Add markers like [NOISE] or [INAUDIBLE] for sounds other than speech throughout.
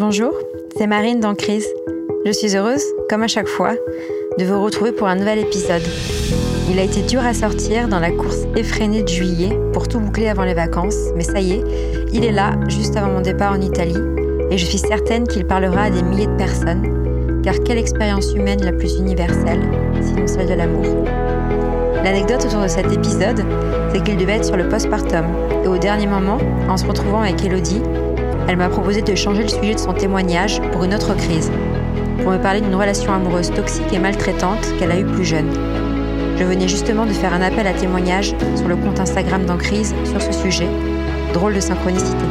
Bonjour, c'est Marine dans Crise. Je suis heureuse, comme à chaque fois, de vous retrouver pour un nouvel épisode. Il a été dur à sortir dans la course effrénée de juillet pour tout boucler avant les vacances, mais ça y est, il est là, juste avant mon départ en Italie, et je suis certaine qu'il parlera à des milliers de personnes, car quelle expérience humaine la plus universelle, sinon celle de l'amour. L'anecdote autour de cet épisode, c'est qu'il devait être sur le postpartum, et au dernier moment, en se retrouvant avec Elodie, elle m'a proposé de changer le sujet de son témoignage pour une autre crise, pour me parler d'une relation amoureuse toxique et maltraitante qu'elle a eue plus jeune. Je venais justement de faire un appel à témoignage sur le compte Instagram d'Encrise sur ce sujet. Drôle de synchronicité.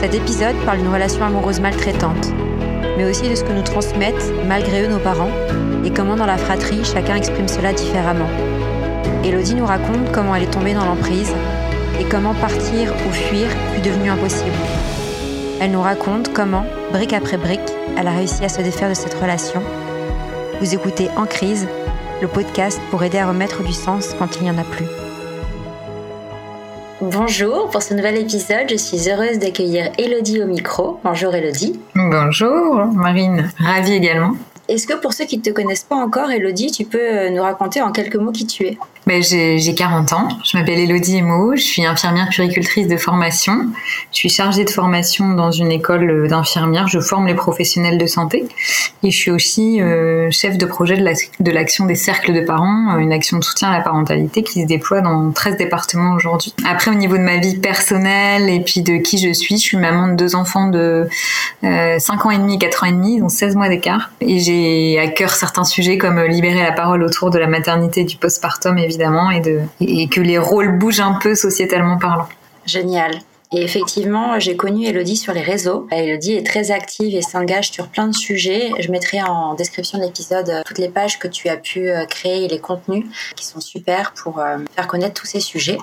Cet épisode parle d'une relation amoureuse maltraitante, mais aussi de ce que nous transmettent, malgré eux, nos parents, et comment dans la fratrie, chacun exprime cela différemment. Elodie nous raconte comment elle est tombée dans l'emprise et comment partir ou fuir fut devenu impossible. Elle nous raconte comment, brique après brique, elle a réussi à se défaire de cette relation. Vous écoutez En crise, le podcast pour aider à remettre du sens quand il n'y en a plus. Bonjour, pour ce nouvel épisode, je suis heureuse d'accueillir Elodie au micro. Bonjour Elodie. Bonjour Marine, ravie également. Est-ce que pour ceux qui ne te connaissent pas encore, Elodie, tu peux nous raconter en quelques mots qui tu es? Ben, j'ai 40 ans, je m'appelle Elodie Emo, je suis infirmière puricultrice de formation. Je suis chargée de formation dans une école d'infirmières, je forme les professionnels de santé. Et je suis aussi euh, chef de projet de l'action des cercles de parents, une action de soutien à la parentalité qui se déploie dans 13 départements aujourd'hui. Après, au niveau de ma vie personnelle et puis de qui je suis, je suis maman de deux enfants de euh, 5 ans et demi et 4 ans et demi, donc 16 mois d'écart. Et j'ai à cœur certains sujets comme libérer la parole autour de la maternité du postpartum et et, et que les rôles bougent un peu sociétalement parlant. Génial. Et effectivement, j'ai connu Elodie sur les réseaux. Elodie est très active et s'engage sur plein de sujets. Je mettrai en description de l'épisode euh, toutes les pages que tu as pu euh, créer et les contenus qui sont super pour euh, faire connaître tous ces sujets.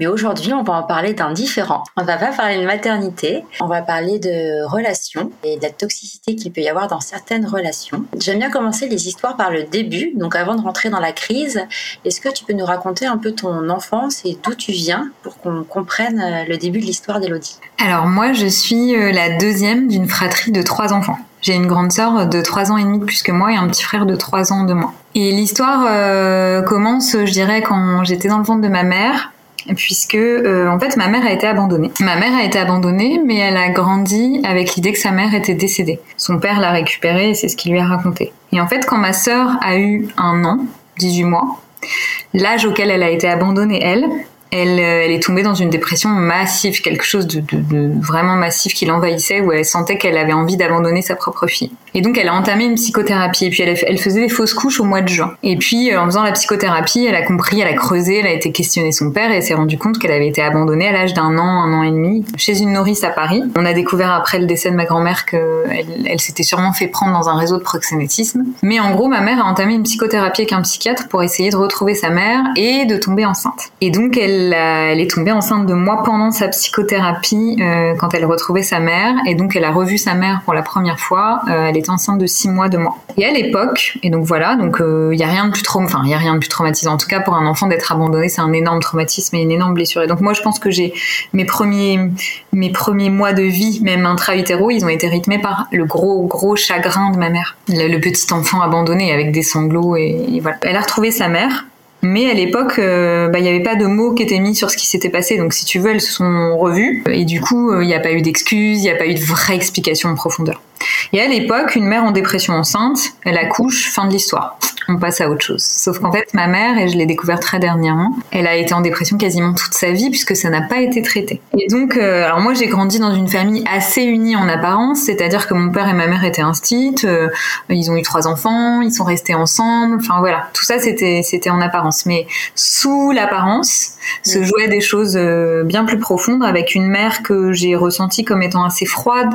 Mais aujourd'hui, on va en parler d'un différent. On va pas parler de maternité, on va parler de relations et de la toxicité qu'il peut y avoir dans certaines relations. J'aime bien commencer les histoires par le début. Donc avant de rentrer dans la crise, est-ce que tu peux nous raconter un peu ton enfance et d'où tu viens pour qu'on comprenne euh, le début de l'histoire d'Elodie? Alors moi, je suis euh, la deuxième d'une fratrie de trois enfants. J'ai une grande sœur de trois ans et demi de plus que moi et un petit frère de trois ans de moins. Et l'histoire euh, commence, je dirais, quand j'étais dans le ventre de ma mère puisque euh, en fait ma mère a été abandonnée. Ma mère a été abandonnée, mais elle a grandi avec l'idée que sa mère était décédée. Son père l'a récupérée et c'est ce qu'il lui a raconté. Et en fait, quand ma sœur a eu un an, 18 mois, l'âge auquel elle a été abandonnée, elle, elle, euh, elle, est tombée dans une dépression massive, quelque chose de, de, de vraiment massif qui l'envahissait, où elle sentait qu'elle avait envie d'abandonner sa propre fille. Et donc elle a entamé une psychothérapie, et puis elle, faisait des fausses couches au mois de juin. Et puis euh, en faisant la psychothérapie, elle a compris, elle a creusé, elle a été questionnée son père, et s'est rendue compte qu'elle avait été abandonnée à l'âge d'un an, un an et demi, chez une nourrice à Paris. On a découvert après le décès de ma grand-mère qu'elle elle, s'était sûrement fait prendre dans un réseau de proxénétisme. Mais en gros, ma mère a entamé une psychothérapie avec un psychiatre pour essayer de retrouver sa mère et de tomber enceinte. Et donc elle elle, est tombée enceinte de moi pendant sa psychothérapie euh, quand elle retrouvait sa mère et donc elle a revu sa mère pour la première fois. Euh, elle était enceinte de six mois de moi. Et à l'époque, et donc voilà, donc il euh, y a rien de plus enfin il y a rien de plus traumatisant. En tout cas pour un enfant d'être abandonné, c'est un énorme traumatisme et une énorme blessure. Et donc moi je pense que j'ai mes premiers mes premiers mois de vie, même intra-utéro, ils ont été rythmés par le gros gros chagrin de ma mère, le, petit enfant abandonné avec des sanglots et, et voilà. Elle a retrouvé sa mère mais à l'époque, euh, bah, il n'y avait pas de mots qui étaient mis sur ce qui s'était passé. Donc, si tu veux, elles se sont revues. Et du coup, euh, il n'y a pas eu d'excuses, il n'y a pas eu de vraie explication en profondeur. Et à l'époque, une mère en dépression enceinte, elle accouche, fin de l'histoire on passe à autre chose. Sauf qu'en fait, ma mère, et je l'ai découvert très dernièrement, elle a été en dépression quasiment toute sa vie puisque ça n'a pas été traité. Et donc, euh, alors moi, j'ai grandi dans une famille assez unie en apparence, c'est-à-dire que mon père et ma mère étaient instits, euh, ils ont eu trois enfants, ils sont restés ensemble, enfin voilà, tout ça c'était c'était en apparence. Mais sous l'apparence, se jouaient des choses euh, bien plus profondes avec une mère que j'ai ressentie comme étant assez froide,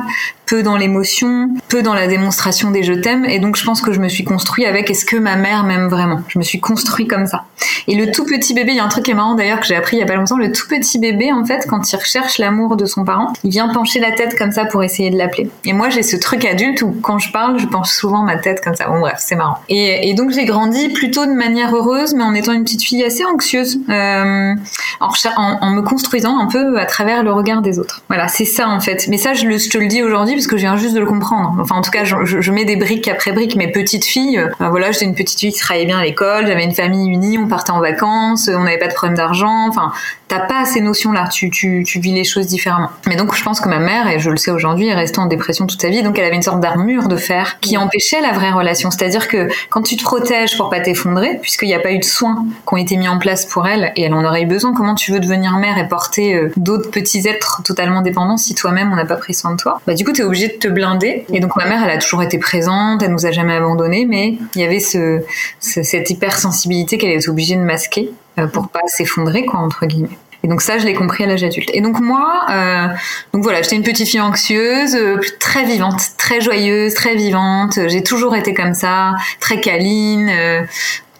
peu dans l'émotion, peu dans la démonstration des je t'aime, et donc je pense que je me suis construit avec est-ce que ma mère m'aime vraiment. Je me suis construit comme ça. Et le tout petit bébé, il y a un truc qui est marrant d'ailleurs que j'ai appris il y a pas longtemps. Le tout petit bébé, en fait, quand il recherche l'amour de son parent, il vient pencher la tête comme ça pour essayer de l'appeler. Et moi, j'ai ce truc adulte où quand je parle, je penche souvent ma tête comme ça. Bon bref, c'est marrant. Et, donc j'ai grandi plutôt de manière heureuse, mais en étant une petite fille assez anxieuse, euh, en, en, me construisant un peu à travers le regard des autres. Voilà, c'est ça en fait. Mais ça, je, te le dis aujourd'hui parce que je viens juste de le comprendre. Enfin, en tout cas, je, mets des briques après briques. Mes petites filles, euh, voilà, j'étais une petite fille qui travaillait bien à l'école, j'avais une famille unie, on partait en vacances, on n'avait pas de problème d'argent. Enfin, t'as pas ces notions-là. Tu, tu, tu vis les choses différemment. Mais donc, je pense que ma mère, et je le sais aujourd'hui, est restée en dépression toute sa vie. Donc, elle avait une sorte d'armure de fer qui empêchait la vraie relation. C'est-à-dire que quand tu te protèges pour pas t'effondrer, puisqu'il n'y a pas eu de soins qui ont été mis en place pour elle, et elle en aurait eu besoin, comment tu veux devenir mère et porter euh, d'autres petits êtres totalement dépendants si toi-même on n'a pas pris soin de toi? Bah, du coup, t'es obligé de te blinder. Et donc, ma mère, elle a toujours été présente, elle nous a jamais abandonnés, mais il y avait ce, cette hypersensibilité qu'elle est obligée de masquer pour pas s'effondrer, quoi, entre guillemets. Et donc ça, je l'ai compris à l'âge adulte. Et donc moi, euh, donc voilà, j'étais une petite fille anxieuse, euh, très vivante, très joyeuse, très vivante. J'ai toujours été comme ça, très câline. Euh,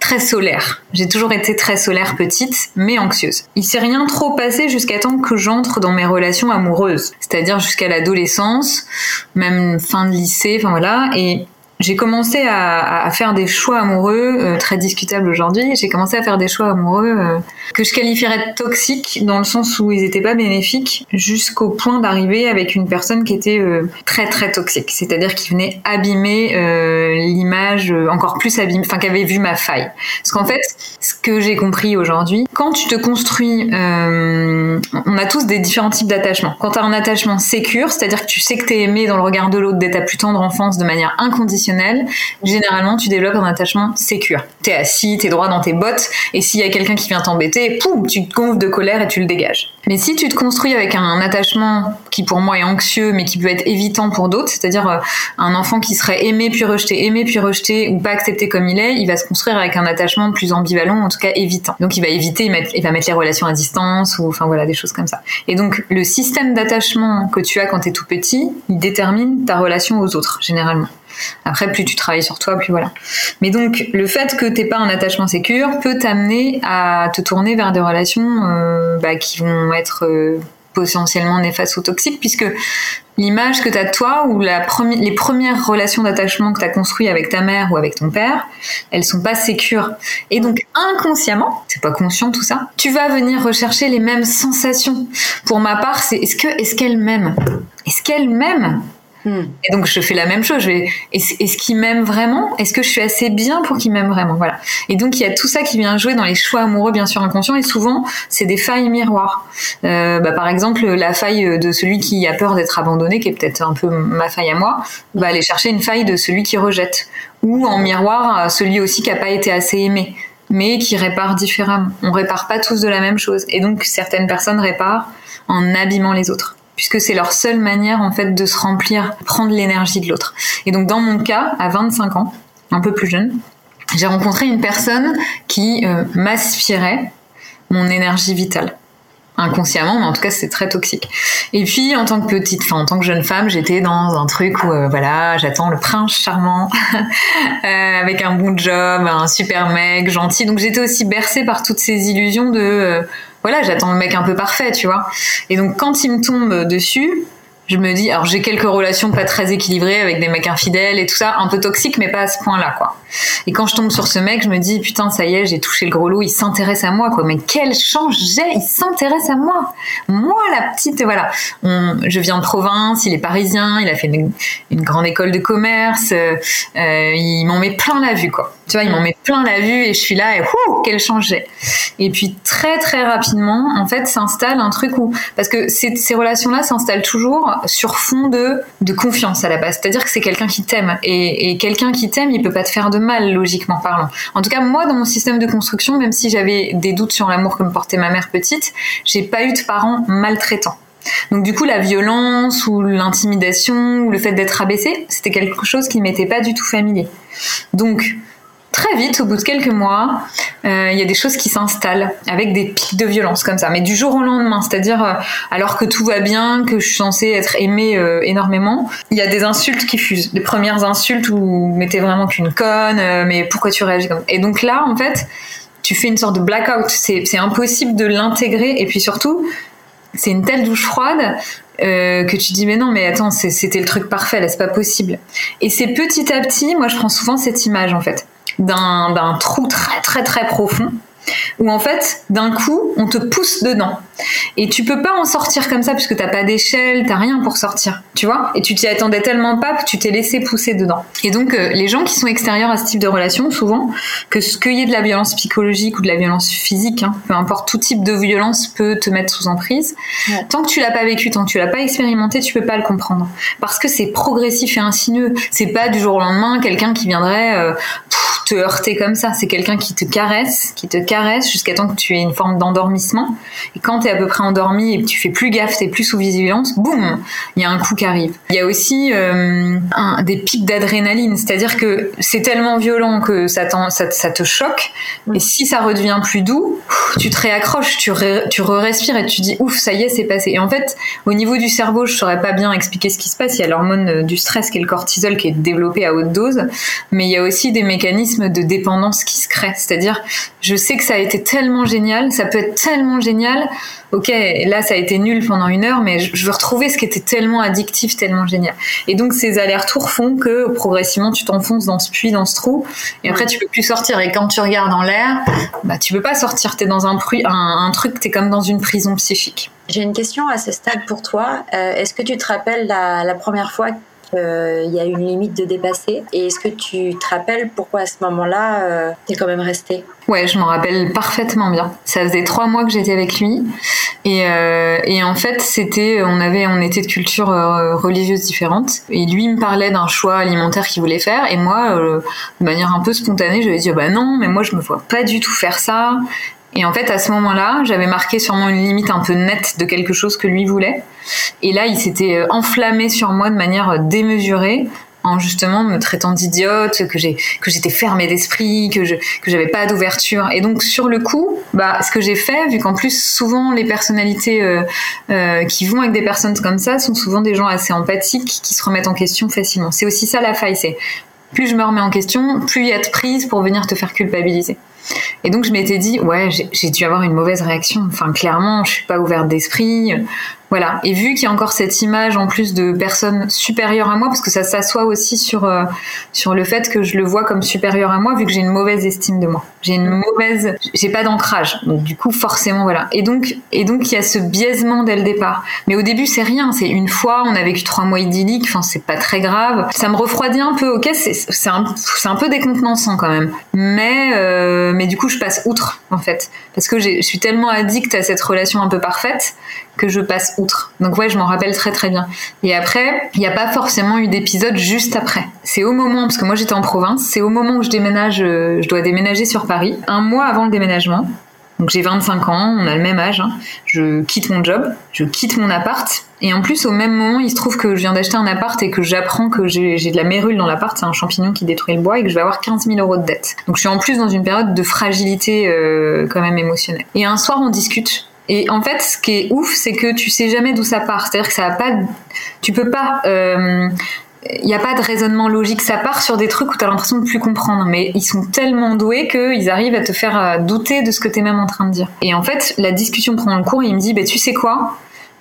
très solaire. J'ai toujours été très solaire petite, mais anxieuse. Il s'est rien trop passé jusqu'à temps que j'entre dans mes relations amoureuses, c'est-à-dire jusqu'à l'adolescence, même fin de lycée, enfin voilà. Et j'ai commencé à, faire des choix amoureux euh, très discutables aujourd'hui. J'ai commencé à faire des choix amoureux euh, que je qualifierais de toxiques dans le sens où ils étaient pas bénéfiques, jusqu'au point d'arriver avec une personne qui était euh, très très toxique, c'est-à-dire qui venait abîmer l'image encore plus abîmée, enfin qui avait vu ma faille. Parce qu'en fait, ce que j'ai compris aujourd'hui, quand tu te construis, on a tous des différents types d'attachements. Quand tu as un attachement sécure, c'est-à-dire que tu sais que tu es aimé dans le regard de l'autre dès ta plus tendre enfance de manière inconditionnelle généralement tu développes un attachement sécure. T'es assis, t'es droit dans tes bottes, et s'il y a quelqu'un qui vient t'embêter, poum, tu te gonfles de colère et tu le dégages. Mais si tu te construis avec un attachement qui pour moi est anxieux, mais qui peut être évitant pour d'autres, c'est-à-dire euh, un enfant qui serait aimé puis rejeté, aimé puis rejeté, ou pas accepté comme il est, il va se construire avec un attachement plus ambivalent, en tout cas évitant. Donc il va éviter, il va mettre les relations à distance, ou enfin voilà, des choses comme ça. Et donc le système d'attachement que tu as quand tu es tout petit, il détermine ta relation aux autres, généralement. Après, plus tu travailles sur toi, plus voilà. Mais donc, le fait que t'aies pas un attachement sécure peut t'amener à te tourner vers des relations euh, bah, qui vont être euh, potentiellement néfastes ou toxiques, puisque l'image que tu as de toi ou les premières relations d'attachement que tu as construites avec ta mère ou avec ton père, elles sont pas sécures. Et donc inconsciemment, c'est pas conscient tout ça, tu vas venir rechercher les mêmes sensations. Pour ma part, c'est est-ce est-ce qu'elle m'aime Est-ce qu'elle m'aime Hmm. Et donc je fais la même chose. Est-ce qu'il m'aime vraiment Est-ce que je suis assez bien pour qu'il m'aime vraiment? Voilà. Et donc il y a tout ça qui vient jouer dans les choix amoureux, bien sûr inconscients. Et souvent c'est des failles miroirs. Euh, bah, par exemple la faille de celui qui a peur d'être abandonné, qui est peut-être un peu ma faille à moi, va aller chercher une faille de celui qui rejette. Ou en miroir celui aussi qui a pas été assez aimé mais qui répare différemment. On répare pas tous de la même chose. Et donc certaines personnes réparent en abîmant les autres puisque c'est leur seule manière en fait de se remplir, prendre l'énergie de l'autre. Et donc dans mon cas, à 25 ans, un peu plus jeune, j'ai rencontré une personne qui euh, m'aspirait mon énergie vitale inconsciemment, mais en tout cas c'est très toxique. Et puis en tant que petite, enfin en tant que jeune femme, j'étais dans un truc où euh, voilà, j'attends le prince charmant [LAUGHS] euh, avec un bon job, un super mec gentil. Donc j'étais aussi bercée par toutes ces illusions de voilà, j'attends le mec un peu parfait, tu vois. Et donc quand il me tombe dessus, je me dis, alors j'ai quelques relations pas très équilibrées avec des mecs infidèles et tout ça, un peu toxiques, mais pas à ce point-là, quoi. Et quand je tombe sur ce mec, je me dis, putain, ça y est, j'ai touché le gros lot, il s'intéresse à moi, quoi. Mais quelle chance j'ai, il s'intéresse à moi. Moi, la petite, voilà. je viens de province, il est parisien, il a fait une, grande école de commerce, euh, il m'en met plein la vue, quoi. Tu vois, il m'en met plein la vue et je suis là et ouh, quelle chance j'ai. Et puis très très rapidement, en fait, s'installe un truc où, parce que ces, ces relations-là s'installent toujours sur fond de, de confiance à la base. C'est-à-dire que c'est quelqu'un qui t'aime. Et, quelqu'un qui t'aime, il peut pas te faire de mal, logiquement parlant. En tout cas, moi, dans mon système de construction, même si j'avais des doutes sur l'amour que me portait ma mère petite, j'ai pas eu de parents maltraitants. Donc du coup, la violence ou l'intimidation ou le fait d'être abaissé, c'était quelque chose qui m'était pas du tout familier. Donc, très vite, au bout de quelques mois, euh, il y a des choses qui s'installent avec des pics de violence comme ça, mais du jour au lendemain, c'est-à-dire euh, alors que tout va bien, que je suis censée être aimée euh, énormément, il y a des insultes qui fusent, des premières insultes où mais t'es vraiment qu'une conne, mais pourquoi tu réagis comme ça? Et donc là, en fait, tu fais une sorte de blackout, c'est impossible de l'intégrer, et puis surtout, c'est une telle douche froide que tu dis mais non mais attends c'était le truc parfait là c'est pas possible. Et c'est petit à petit moi je prends souvent cette image en fait d'un trou très très très profond où en fait, d'un coup, on te pousse dedans. Et tu peux pas en sortir comme ça puisque t'as pas d'échelle, t'as rien pour sortir, tu vois Et tu t'y attendais tellement pas que tu t'es laissé pousser dedans. Et donc, euh, les gens qui sont extérieurs à ce type de relation, souvent, que ce qu'il y ait de la violence psychologique ou de la violence physique, hein, peu importe, tout type de violence peut te mettre sous emprise. Tant que tu l'as pas vécu, tant que tu l'as pas expérimenté, tu peux pas le comprendre. Parce que c'est progressif et insinueux. C'est pas du jour au lendemain quelqu'un qui viendrait euh, te heurter comme ça. C'est quelqu'un qui te caresse, qui te caresse jusqu'à temps que tu aies une forme d'endormissement. Et quand tu es à peu près endormi et que tu fais plus gaffe, tu plus sous vigilance, boum, il y a un coup qui arrive. Il y a aussi euh, un, des pics d'adrénaline, c'est-à-dire que c'est tellement violent que ça, ça, ça, te choque. Et si ça redevient plus doux, tu te réaccroches, tu, tu re-respires et tu dis ouf, ça y est, c'est passé. Et en fait, au niveau du cerveau, je saurais pas bien expliquer ce qui se passe. Il y a l'hormone euh, du stress qui est le cortisol qui est développé à haute dose, mais il y a aussi des mécanismes de dépendance qui se créent. C'est-à-dire, je sais que ça a été tellement génial, ça peut être tellement génial. Ok, là ça a été nul pendant une heure, mais je veux retrouver ce qui était tellement addictif, tellement génial. Et donc ces allers-retours font que progressivement tu t'enfonces dans ce puits, dans ce trou, et après tu peux plus sortir. Et quand tu regardes en l'air, bah tu peux pas sortir. T'es dans un, un, un truc, t'es comme dans une prison psychique. J'ai une question à ce stade pour toi. Euh, est-ce que tu te rappelles la, la première fois il y a une limite de dépasser. Et est-ce que tu te rappelles pourquoi à ce moment-là, euh, tu quand même resté? Ouais, je m'en rappelle parfaitement bien. Ça faisait trois mois que j'étais avec lui. Et, euh, et en fait, c'était, on avait, on était de cultures euh, religieuses différentes. Et lui me parlait d'un choix alimentaire qu'il voulait faire. Et moi, de manière un peu spontanée, je lui ai dit, bah non, mais moi, je me vois pas du tout faire ça. Et en fait, à ce moment-là, j'avais marqué sûrement une limite un peu nette de quelque chose que lui voulait. Et là, il s'était euh, enflammé sur moi de manière euh, démesurée en justement me traitant d'idiote, que j'ai que j'étais fermée d'esprit, que je que j'avais pas d'ouverture. Et donc sur le coup, bah ce que j'ai fait, vu qu'en plus souvent les personnalités euh, euh, qui vont avec des personnes comme ça sont souvent des gens assez empathiques qui se remettent en question facilement. C'est aussi ça la faille, c'est plus je me remets en question, plus il y a de prise pour venir te faire culpabiliser. Et donc je m'étais dit, ouais, j'ai dû avoir une mauvaise réaction. Enfin, clairement, je suis pas ouverte d'esprit. Voilà. Et vu qu'il y a encore cette image en plus de personnes supérieures à moi, parce que ça s'assoit aussi sur euh, sur le fait que je le vois comme supérieur à moi, vu que j'ai une mauvaise estime de moi. J'ai une mauvaise, j'ai pas d'ancrage. Donc du coup, forcément, voilà. Et donc et donc il y a ce biaisement dès le départ. Mais au début, c'est rien. C'est une fois, on a vécu trois mois idylliques. Enfin, c'est pas très grave. Ça me refroidit un peu. Ok, c'est un un peu décontenançant quand même. Mais euh, mais du coup, je passe outre en fait, parce que je suis tellement addict à cette relation un peu parfaite que je passe outre. Donc ouais, je m'en rappelle très très bien. Et après, il n'y a pas forcément eu d'épisode juste après. C'est au moment, parce que moi j'étais en province, c'est au moment où je déménage, euh, je dois déménager sur Paris, un mois avant le déménagement. Donc j'ai 25 ans, on a le même âge. Hein. Je quitte mon job, je quitte mon appart. Et en plus, au même moment, il se trouve que je viens d'acheter un appart et que j'apprends que j'ai de la mérule dans l'appart, c'est un champignon qui détruit le bois et que je vais avoir 15 000 euros de dette. Donc je suis en plus dans une période de fragilité euh, quand même émotionnelle. Et un soir, on discute et en fait, ce qui est ouf, c'est que tu sais jamais d'où ça part. C'est-à-dire que ça a pas, tu peux pas, il euh, n'y a pas de raisonnement logique. Ça part sur des trucs où tu as l'impression de plus comprendre, mais ils sont tellement doués qu'ils arrivent à te faire euh, douter de ce que tu es même en train de dire. Et en fait, la discussion prend le cours et il me dit, bah, tu sais quoi,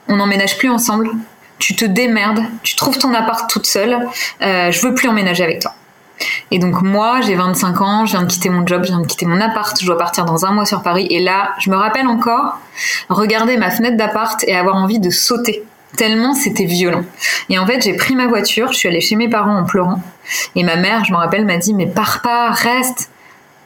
on n'emménage plus ensemble. Tu te démerdes, tu trouves ton appart toute seule. Euh, je veux plus emménager avec toi. Et donc moi, j'ai 25 ans, je viens de quitter mon job, je viens de quitter mon appart, je dois partir dans un mois sur Paris. Et là, je me rappelle encore regarder ma fenêtre d'appart et avoir envie de sauter. Tellement c'était violent. Et en fait, j'ai pris ma voiture, je suis allée chez mes parents en pleurant. Et ma mère, je me rappelle, m'a dit, mais pars pas, reste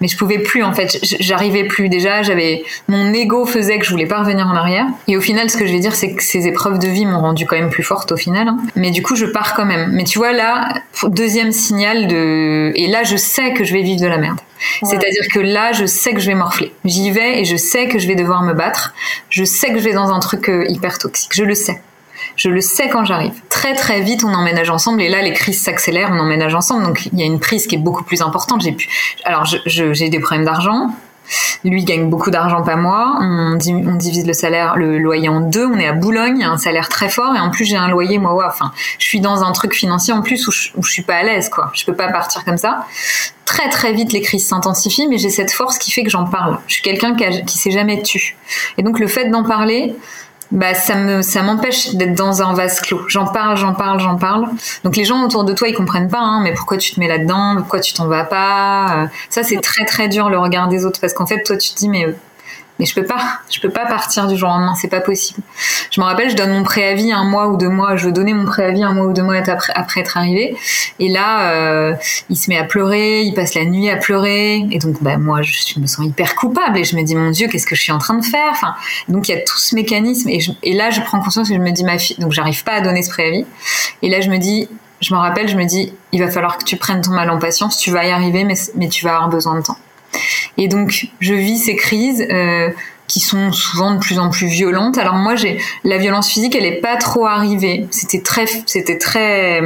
mais je pouvais plus en fait j'arrivais plus déjà j'avais mon ego faisait que je voulais pas revenir en arrière et au final ce que je vais dire c'est que ces épreuves de vie m'ont rendu quand même plus forte au final hein. mais du coup je pars quand même mais tu vois là deuxième signal de et là je sais que je vais vivre de la merde C'est-à-dire que là, je sais que je vais morfler. J'y vais et je sais que je vais devoir me battre. Je sais que je vais dans un truc euh, hyper toxique. Je le sais. Je le sais quand j'arrive. Très très vite, on emménage ensemble et là, les crises s'accélèrent, on emménage ensemble. Donc il y a une prise qui est beaucoup plus importante. J'ai pu. Alors j'ai des problèmes d'argent. Lui gagne beaucoup d'argent, pas moi. On, divise le salaire, le loyer en deux. On est à Boulogne, il y a un salaire très fort et en plus j'ai un loyer moi. Ouais, enfin, je suis dans un truc financier en plus où je, où suis pas à l'aise quoi. Je peux pas partir comme ça. Très très vite les crises s'intensifient, mais j'ai cette force qui fait que j'en parle. Je suis quelqu'un qui, qui s'est jamais tu. Et donc le fait d'en parler, bah ça me ça m'empêche d'être dans un vase clos. J'en parle, j'en parle, j'en parle. Donc les gens autour de toi ils comprennent pas. Hein, mais pourquoi tu te mets là-dedans? Pourquoi tu t'en vas pas? Euh, Ça c'est très très dur le regard des autres parce qu'en fait toi tu te dis mais mais je peux pas, je peux pas partir du jour au lendemain, c'est pas possible. Je me rappelle, je donne mon préavis un mois ou deux mois, je veux donner mon préavis un mois ou deux mois après, être arrivé. Et là, euh, il se met à pleurer, il passe la nuit à pleurer. Et donc, bah, moi, je, me sens hyper coupable et je me dis, mon Dieu, qu'est-ce que je suis en train de faire? Enfin, Donc, il y a tout ce mécanisme. Et, là, je prends conscience et je me dis, ma fille, donc j'arrive pas à donner ce préavis. Et là, je me dis, je me rappelle, je me dis, il va falloir que tu prennes ton mal en patience, tu vas y arriver, mais tu vas avoir besoin de temps. Et donc, je vis ces crises. Euh, qui sont souvent de plus en plus violentes. Alors moi, j'ai la violence physique, elle est pas trop arrivée. C'était très, c'était très,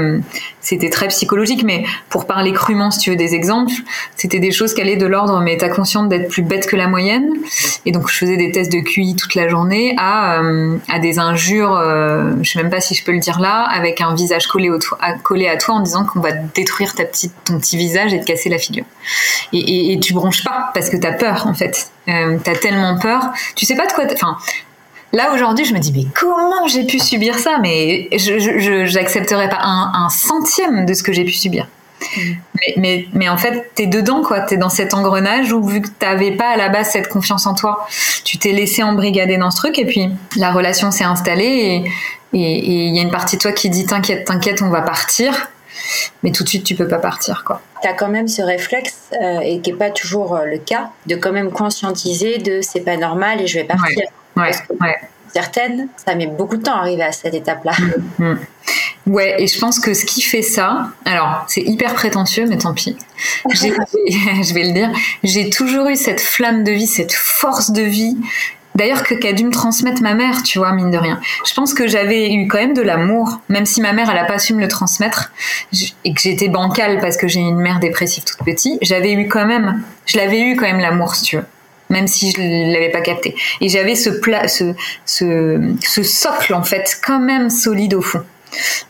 c'était très psychologique. Mais pour parler crûment, si tu veux des exemples, c'était des choses qui allaient de l'ordre. Mais t'as conscience d'être plus bête que la moyenne. Et donc je faisais des tests de QI toute la journée à euh, à des injures. Euh, je sais même pas si je peux le dire là, avec un visage collé, à, collé à toi en disant qu'on va détruire ta petite, ton petit visage et te casser la figure. Et, tu bronches pas parce que t'as peur en fait. Euh, t'as tellement peur, tu sais pas de quoi. Là aujourd'hui, je me dis mais comment j'ai pu subir ça? Mais je n'accepterais pas un, centième de ce que j'ai pu subir. Mm. Mais, mais, mais, en fait, t'es dedans, quoi. T'es dans cet engrenage où, vu que t'avais pas à la base cette confiance en toi, tu t'es laissé embrigader dans ce truc et puis la relation s'est installée et il y a une partie de toi qui dit T'inquiète, t'inquiète, on va partir mais tout de suite tu peux pas partir quoi. Tu as quand même ce réflexe euh, et qui est pas toujours euh, le cas de quand même conscientiser de c'est pas normal et je vais partir. Ouais, Certaines, ça met beaucoup de temps à arriver à cette étape-là. Mm, mm. Ouais, et je pense que ce qui fait ça, alors c'est hyper prétentieux, mais tant pis. [LAUGHS] [LAUGHS] je vais le dire, j'ai toujours eu cette flamme de vie, cette force de vie D'ailleurs, que qu'a dû me transmettre ma mère, tu vois, mine de rien. Je pense que j'avais eu quand même de l'amour, même si ma mère, elle a pas su me le transmettre, et que j'étais bancale parce que j'ai une mère dépressive toute petite. J'avais eu quand même, je l'avais eu quand même l'amour, si tu veux même si je l'avais pas capté. Et j'avais ce, ce, ce, ce socle en fait quand même solide au fond.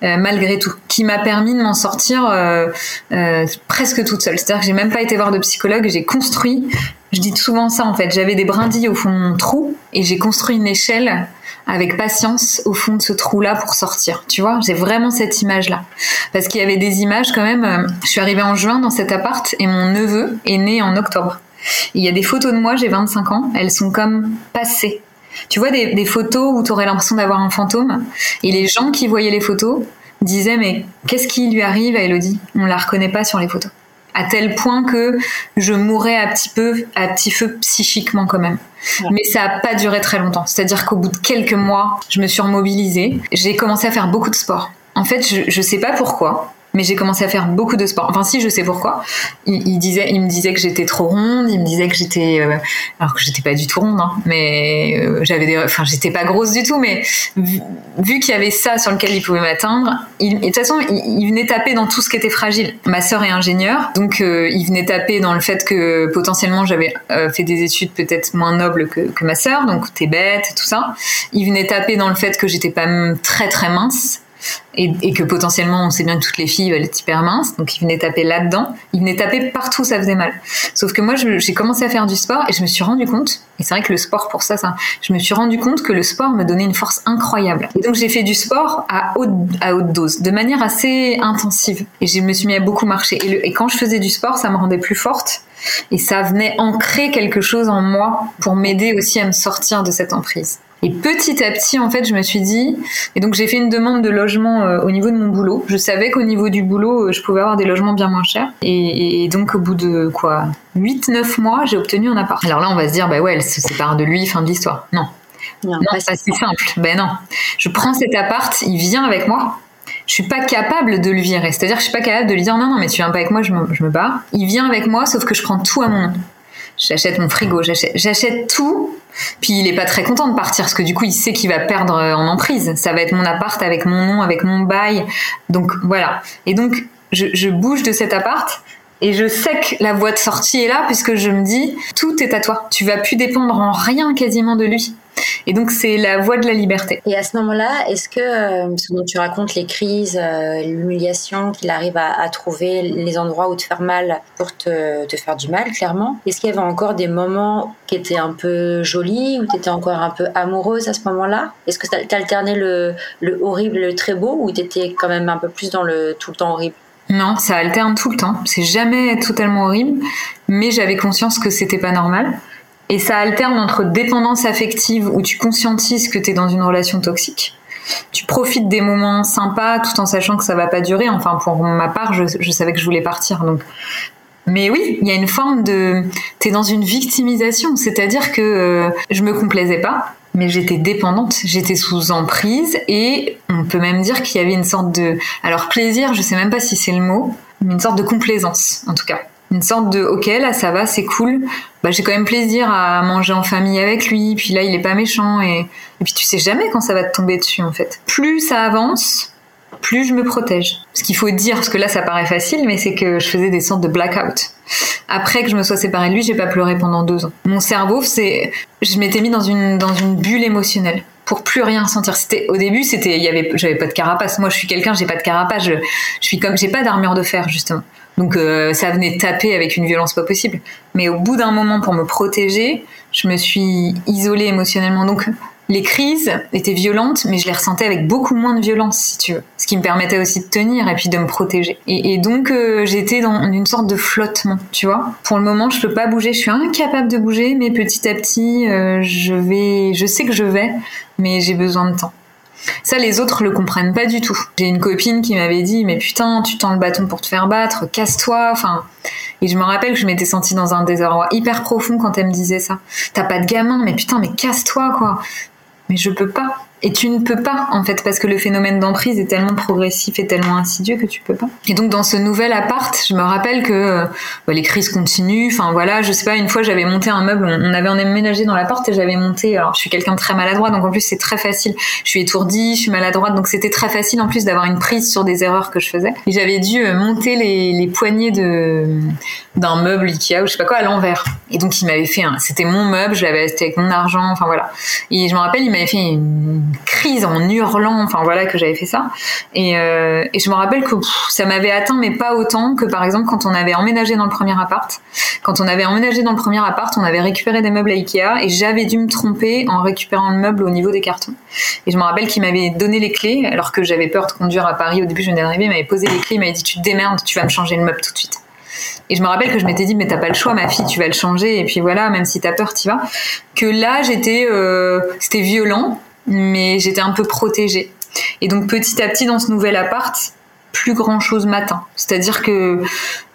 Euh, malgré tout, qui m'a permis de m'en sortir euh, euh, presque toute seule. C'est-à-dire que j'ai même pas été voir de psychologue, j'ai construit. Je dis souvent ça en fait. J'avais des brindilles au fond de mon trou et j'ai construit une échelle avec patience au fond de ce trou-là pour sortir. Tu vois, j'ai vraiment cette image-là. Parce qu'il y avait des images quand même. je suis arrivée en juin dans cet appart et mon neveu est né en octobre. Il y a des photos de moi, j'ai 25 ans, elles sont comme passées tu vois des, photos où tu aurais l'impression d'avoir un fantôme et les gens qui voyaient les photos disaient mais qu'est-ce qui lui arrive à Elodie? On la reconnaît pas sur les photos. À tel point que je mourrais à petit peu, à petit feu psychiquement quand même. Mais ça a pas duré très longtemps. C'est-à-dire qu'au bout de quelques mois, je me suis remobilisée. J'ai commencé à faire beaucoup de sport. En fait, je, je sais pas pourquoi mais j'ai commencé à faire beaucoup de sport. Enfin, si, je sais pourquoi. Il, me disait que j'étais trop ronde. Il me disait que j'étais, euh, alors que j'étais pas du tout ronde, hein, mais euh, j'avais enfin, j'étais pas grosse du tout. Mais vu, qu'il y avait ça sur lequel il pouvait m'atteindre, de toute façon, il, venait taper dans tout ce qui était fragile. Ma sœur est ingénieure, donc euh, il venait taper dans le fait que potentiellement j'avais fait des études peut-être moins nobles que, que ma sœur, donc t'es bête, tout ça. Il venait taper dans le fait que j'étais pas très très mince et, que potentiellement on sait bien que toutes les filles veulent être hyper minces, donc il venait taper là-dedans, il venait taper partout, ça faisait mal. Sauf que moi j'ai commencé à faire du sport et je me suis rendu compte, et c'est vrai que le sport pour ça, ça, je me suis rendu compte que le sport me donnait une force incroyable. Et donc j'ai fait du sport à haute, dose, de manière assez intensive. Et je me suis mis à beaucoup marcher. Et quand je faisais du sport, ça me rendait plus forte. Et ça venait ancrer quelque chose en moi pour m'aider aussi à me sortir de cette emprise. Et petit à petit, en fait, je me suis dit, et donc j'ai fait une demande de logement euh, au niveau de mon boulot. Je savais qu'au niveau du boulot, euh, je pouvais avoir des logements bien moins chers. Et, donc au bout de quoi 8-9 mois, j'ai obtenu un appart. Alors là, on va se dire, bah ouais, elle se sépare de lui, fin de l'histoire. Non. Non, non c'est si simple. Ben non. Je prends cet appart, il vient avec moi. Je suis pas capable de le virer. C'est-à-dire que je suis pas capable de lui dire non, non, mais tu viens pas avec moi, je me, je me barre. Il vient avec moi, sauf que je prends tout à mon nom j'achète mon frigo, j'achète tout. Puis il est pas très content de partir parce que du coup il sait qu'il va perdre en emprise. Ça va être mon appart avec mon nom, avec mon bail. Donc voilà. Et donc je, je bouge de cet appart et je sais que la voie de sortie est là puisque je me dis tout est à toi. Tu vas plus dépendre en rien quasiment de lui. Et donc c'est la voie de la liberté. Et à ce moment-là, est-ce que, euh, parce que tu racontes les crises, euh, l'humiliation, qu'il arrive à, trouver les endroits où te faire mal pour te, te faire du mal, clairement, est-ce qu'il y avait encore des moments qui étaient un peu jolis, où tu étais encore un peu amoureuse à ce moment-là? Est-ce que tu alternais le, le horrible et le très beau, ou tu étais quand même un peu plus dans le tout le temps horrible? Non, ça alterne tout le temps. C'est jamais totalement horrible, mais j'avais conscience que c'était pas normal. Et ça alterne entre dépendance affective où tu conscientises que tu es dans une relation toxique. Tu profites des moments sympas tout en sachant que ça va pas durer. Enfin, pour ma part, je, savais que je voulais partir. Donc, mais oui, il y a une forme de, t'es dans une victimisation, c'est-à-dire que euh, je me complaisais pas, mais j'étais dépendante, j'étais sous emprise et on peut même dire qu'il y avait une sorte de, alors plaisir, je sais même pas si c'est le mot, mais une sorte de complaisance en tout cas une sorte de ok là ça va c'est cool bah j'ai quand même plaisir à manger en famille avec lui puis là il est pas méchant et, et puis tu sais jamais quand ça va te tomber dessus en fait plus ça avance plus je me protège ce qu'il faut dire parce que là ça paraît facile mais c'est que je faisais des sortes de blackout après que je me sois séparée de lui j'ai pas pleuré pendant deux ans mon cerveau c'est je m'étais mis dans une dans une bulle émotionnelle pour plus rien sentir. C'était au début, c'était il y avait j'avais pas de carapace. Moi, je suis quelqu'un, j'ai pas de carapace. Je, je suis comme j'ai pas d'armure de fer justement. Donc euh, ça venait taper avec une violence pas possible. Mais au bout d'un moment, pour me protéger, je me suis isolée émotionnellement. Donc les crises étaient violentes, mais je les ressentais avec beaucoup moins de violence, si tu veux. Ce qui me permettait aussi de tenir et puis de me protéger. Et, donc euh, j'étais dans une sorte de flottement, tu vois. Pour le moment, je peux pas bouger, je suis incapable de bouger, mais petit à petit, euh, je vais, je sais que je vais, mais j'ai besoin de temps. Ça, les autres le comprennent pas du tout. J'ai une copine qui m'avait dit, mais putain, tu tends le bâton pour te faire battre, casse-toi. Enfin, et je me rappelle que je m'étais sentie dans un désarroi hyper profond quand elle me disait ça. T'as pas de gamin, mais putain, mais casse-toi, quoi. Mais je peux pas. Et tu ne peux pas, en fait, parce que le phénomène d'emprise est tellement progressif et tellement insidieux que tu peux pas. Et donc, dans ce nouvel appart, je me rappelle que euh, bah, les crises continuent. Enfin, voilà, je sais pas, une fois, j'avais monté un meuble, on avait emménagé dans l'appart et j'avais monté. Alors, je suis quelqu'un de très maladroit, donc en plus, c'est très facile. Je suis étourdie, je suis maladroite, donc c'était très facile en plus d'avoir une prise sur des erreurs que je faisais. Et j'avais dû euh, monter les, les poignées de d'un meuble Ikea ou je sais pas quoi à l'envers. Et donc, il m'avait fait un, c'était mon meuble, je l'avais acheté avec mon argent, enfin voilà. Et je me rappelle, il m'avait fait une crise en hurlant, enfin voilà que j'avais fait ça. Et, euh, je me rappelle que ça m'avait atteint, mais pas autant que par exemple quand on avait emménagé dans le premier appart. Quand on avait emménagé dans le premier appart, on avait récupéré des meubles à Ikea et j'avais dû me tromper en récupérant le meuble au niveau des cartons. Et je me rappelle qu'il m'avait donné les clés alors que j'avais peur de conduire à Paris. Au début, je venais d'arriver, il m'avait posé les clés, il m'avait dit tu te démerdes, tu vas me changer le meuble tout de suite. Et je me rappelle que je m'étais dit, mais t'as pas le choix, ma fille, tu vas le changer. Et puis voilà, même si t'as peur, t'y vas. Que là, j'étais, euh, c'était violent, mais j'étais un peu protégée. Et donc petit à petit dans ce nouvel appart, plus grand chose matin. C'est-à-dire que,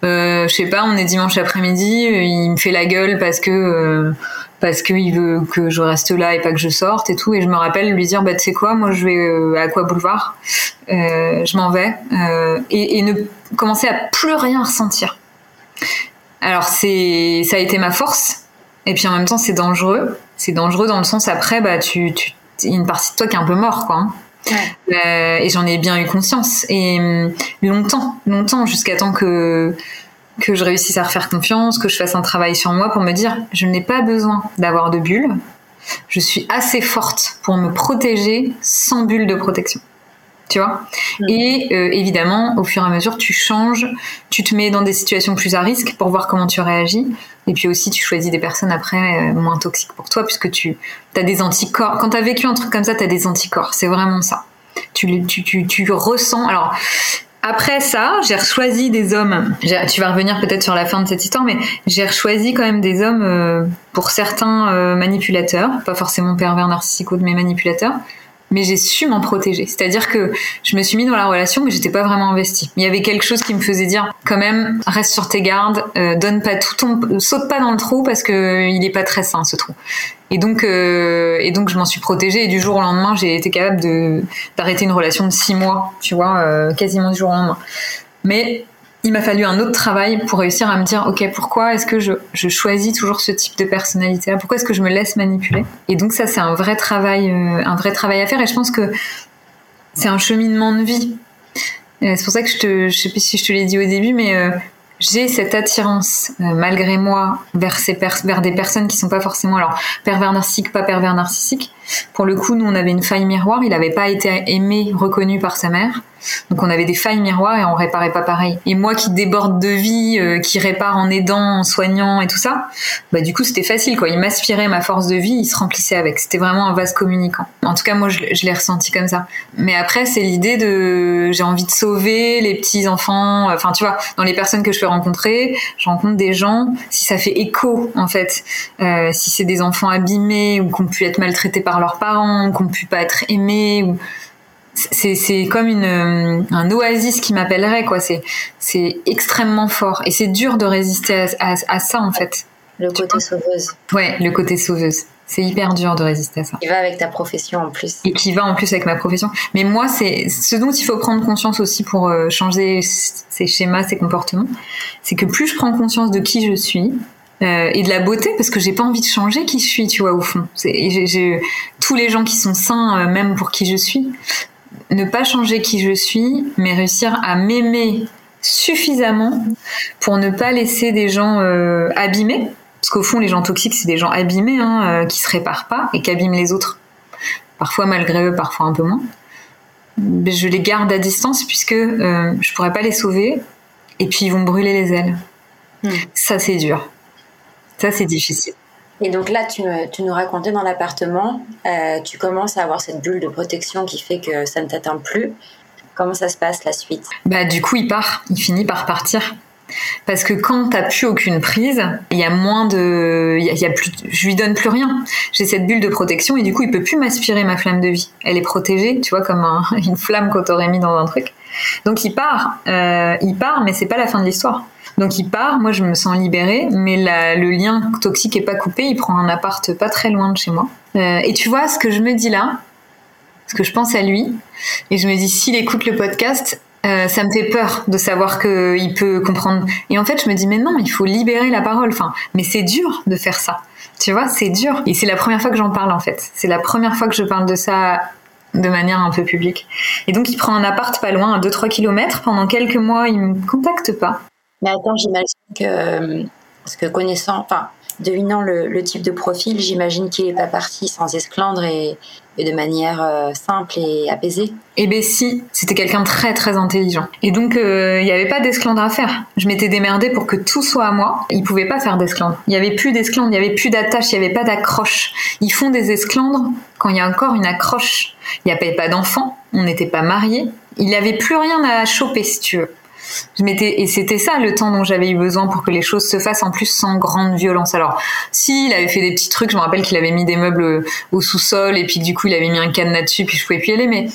euh, je sais pas, on est dimanche après-midi, euh, il me fait la gueule parce que euh, parce qu'il veut que je reste là et pas que je sorte et tout. Et je me rappelle lui dire, bah tu sais quoi, moi je vais euh, à quoi boulevard, je m'en vais et, ne commencer à plus rien ressentir. Alors c'est, ça a été ma force. Et puis en même temps c'est dangereux. C'est dangereux dans le sens après, bah tu une partie de toi qui est un peu mort, quoi. Hein. Euh, et j'en ai bien eu conscience. Et longtemps, longtemps, jusqu'à temps que que je réussisse à refaire confiance, que je fasse un travail sur moi pour me dire, je n'ai pas besoin d'avoir de bulle. Je suis assez forte pour me protéger sans bulle de protection tu vois. Et euh, évidemment, au fur et à mesure, tu changes, tu te mets dans des situations plus à risque pour voir comment tu réagis. Et puis aussi, tu choisis des personnes après euh, moins toxiques pour toi, puisque tu as des anticorps. Quand tu as vécu un truc comme ça, tu as des anticorps. C'est vraiment ça. Tu, tu, tu, tu ressens. Alors, après ça, j'ai choisi des hommes. Tu vas revenir peut-être sur la fin de cette histoire, mais j'ai choisi quand même des hommes euh, pour certains manipulateurs, pas forcément pervers narcissiques mais manipulateurs, mais j'ai su m'en protéger. C'est-à-dire que je me suis mis dans la relation, mais j'étais pas vraiment investie. Il y avait quelque chose qui me faisait dire, quand même, reste sur tes gardes, euh, donne pas tout ton, saute pas dans le trou parce que il est pas très sain ce trou. Et donc, euh, et donc je m'en suis protégée. Et du jour au lendemain, j'ai été capable d'arrêter une relation de six mois, tu vois, euh, quasiment du jour au lendemain. Mais il m'a fallu un autre travail pour réussir à me dire, ok, pourquoi est-ce que je, je, choisis toujours ce type de personnalité là Pourquoi est-ce que je me laisse manipuler? Et donc ça, c'est un vrai travail, euh, un vrai travail à faire. Et je pense que c'est un cheminement de vie. C'est pour ça que je te, je sais plus si je te l'ai dit au début, mais euh, j'ai cette attirance euh, malgré moi vers ces vers des personnes qui sont pas forcément alors pervers narcissiques pas pervers narcissiques pour le coup nous on avait une faille miroir il n'avait pas été aimé reconnu par sa mère donc on avait des failles miroirs et on réparait pas pareil. Et moi qui déborde de vie, euh, qui répare en aidant, en soignant et tout ça, bah du coup c'était facile quoi. Il m'aspirait ma force de vie, il se remplissait avec. C'était vraiment un vase communicant. En tout cas moi je, l'ai ressenti comme ça. Mais après c'est l'idée de j'ai envie de sauver les petits enfants. Enfin tu vois, dans les personnes que je fais rencontrer, je rencontre des gens si ça fait écho en fait, euh, si c'est des enfants abîmés ou qu'on pu être maltraités par leurs parents, qu'on pu pas être aimés ou c'est comme une euh, un oasis qui m'appellerait quoi. C'est extrêmement fort. Et c'est dur de résister à, à, ça en fait. Le côté sauveuse. Ouais le côté sauveuse. C'est hyper dur de résister à ça. Qui va avec ta profession en plus. Et qui va en plus avec ma profession. Mais moi c'est ce dont il faut prendre conscience aussi pour euh, changer ces schémas ces comportements c'est que plus je prends conscience de qui je suis euh, et de la beauté parce que j'ai pas envie de changer qui je suis tu vois au fond j'ai tous les gens qui sont sains euh, même pour qui je suis ne pas changer qui je suis, mais réussir à m'aimer suffisamment pour ne pas laisser des gens euh, abîmés. Parce qu'au fond, les gens toxiques, c'est des gens abîmés, hein, qui se réparent pas et qui abîment les autres. Parfois malgré eux, parfois un peu moins. je les garde à distance puisque je pourrais pas les sauver et puis ils vont brûler les ailes. Hmm. Ça, c'est dur. Ça, c'est difficile. Et donc là, tu, tu nous racontais dans l'appartement, euh, tu commences à avoir cette bulle de protection qui fait que ça ne t'atteint plus. Comment ça se passe la suite? Bah du coup, il part, il finit par partir. Parce que quand t'as plus aucune prise, il y a moins de, il y, a, plus, je lui donne plus rien. J'ai cette bulle de protection et du coup, il peut plus m'aspirer ma flamme de vie. Elle est protégée, tu vois, comme [LAUGHS] une flamme qu'on t'aurait mis dans un truc. Donc il part, euh, il part, mais c'est pas la fin de l'histoire. Donc il part, moi je me sens libérée, mais le lien toxique est pas coupé, il prend un appart pas très loin de chez moi. Euh, et tu vois, ce que je me dis là, ce que je pense à lui, et je me dis s'il écoute le podcast, euh, ça me fait peur de savoir qu'il peut comprendre. Et en fait, je me dis mais non, il faut libérer la parole. Enfin, mais c'est dur de faire ça. Tu vois, c'est dur. Et c'est la première fois que j'en parle en fait. C'est la première fois que je parle de ça de manière un peu publique. Et donc il prend un appart pas loin, à 2-3 km. Pendant quelques mois, il me contacte pas. Mais attends, j'imagine que, parce que connaissant, enfin, devinant le, type de profil, j'imagine qu'il n'est pas parti sans esclandre et, de manière euh, simple et apaisée. Eh bien si, c'était quelqu'un de très très intelligent. Et donc euh, il n'y avait pas d'esclandre à faire. Je m'étais démerdée pour que tout soit à moi. Il pouvait pas faire d'esclandre. Il n'y avait plus d'esclandre, il n'y avait plus d'attache, il n'y avait pas d'accroche. Ils font des esclandres quand il y a encore une accroche. Il n'y avait pas d'enfant, on n'était pas mariés. Il n'y avait plus rien à choper si tu veux je m'étais et c'était ça le temps dont j'avais eu besoin pour que les choses se fassent en plus sans grande violence. Alors, si il avait fait des petits trucs, je me rappelle qu'il avait mis des meubles au sous-sol et puis du coup il avait mis un cadenas dessus puis je pouvais plus y aller, mais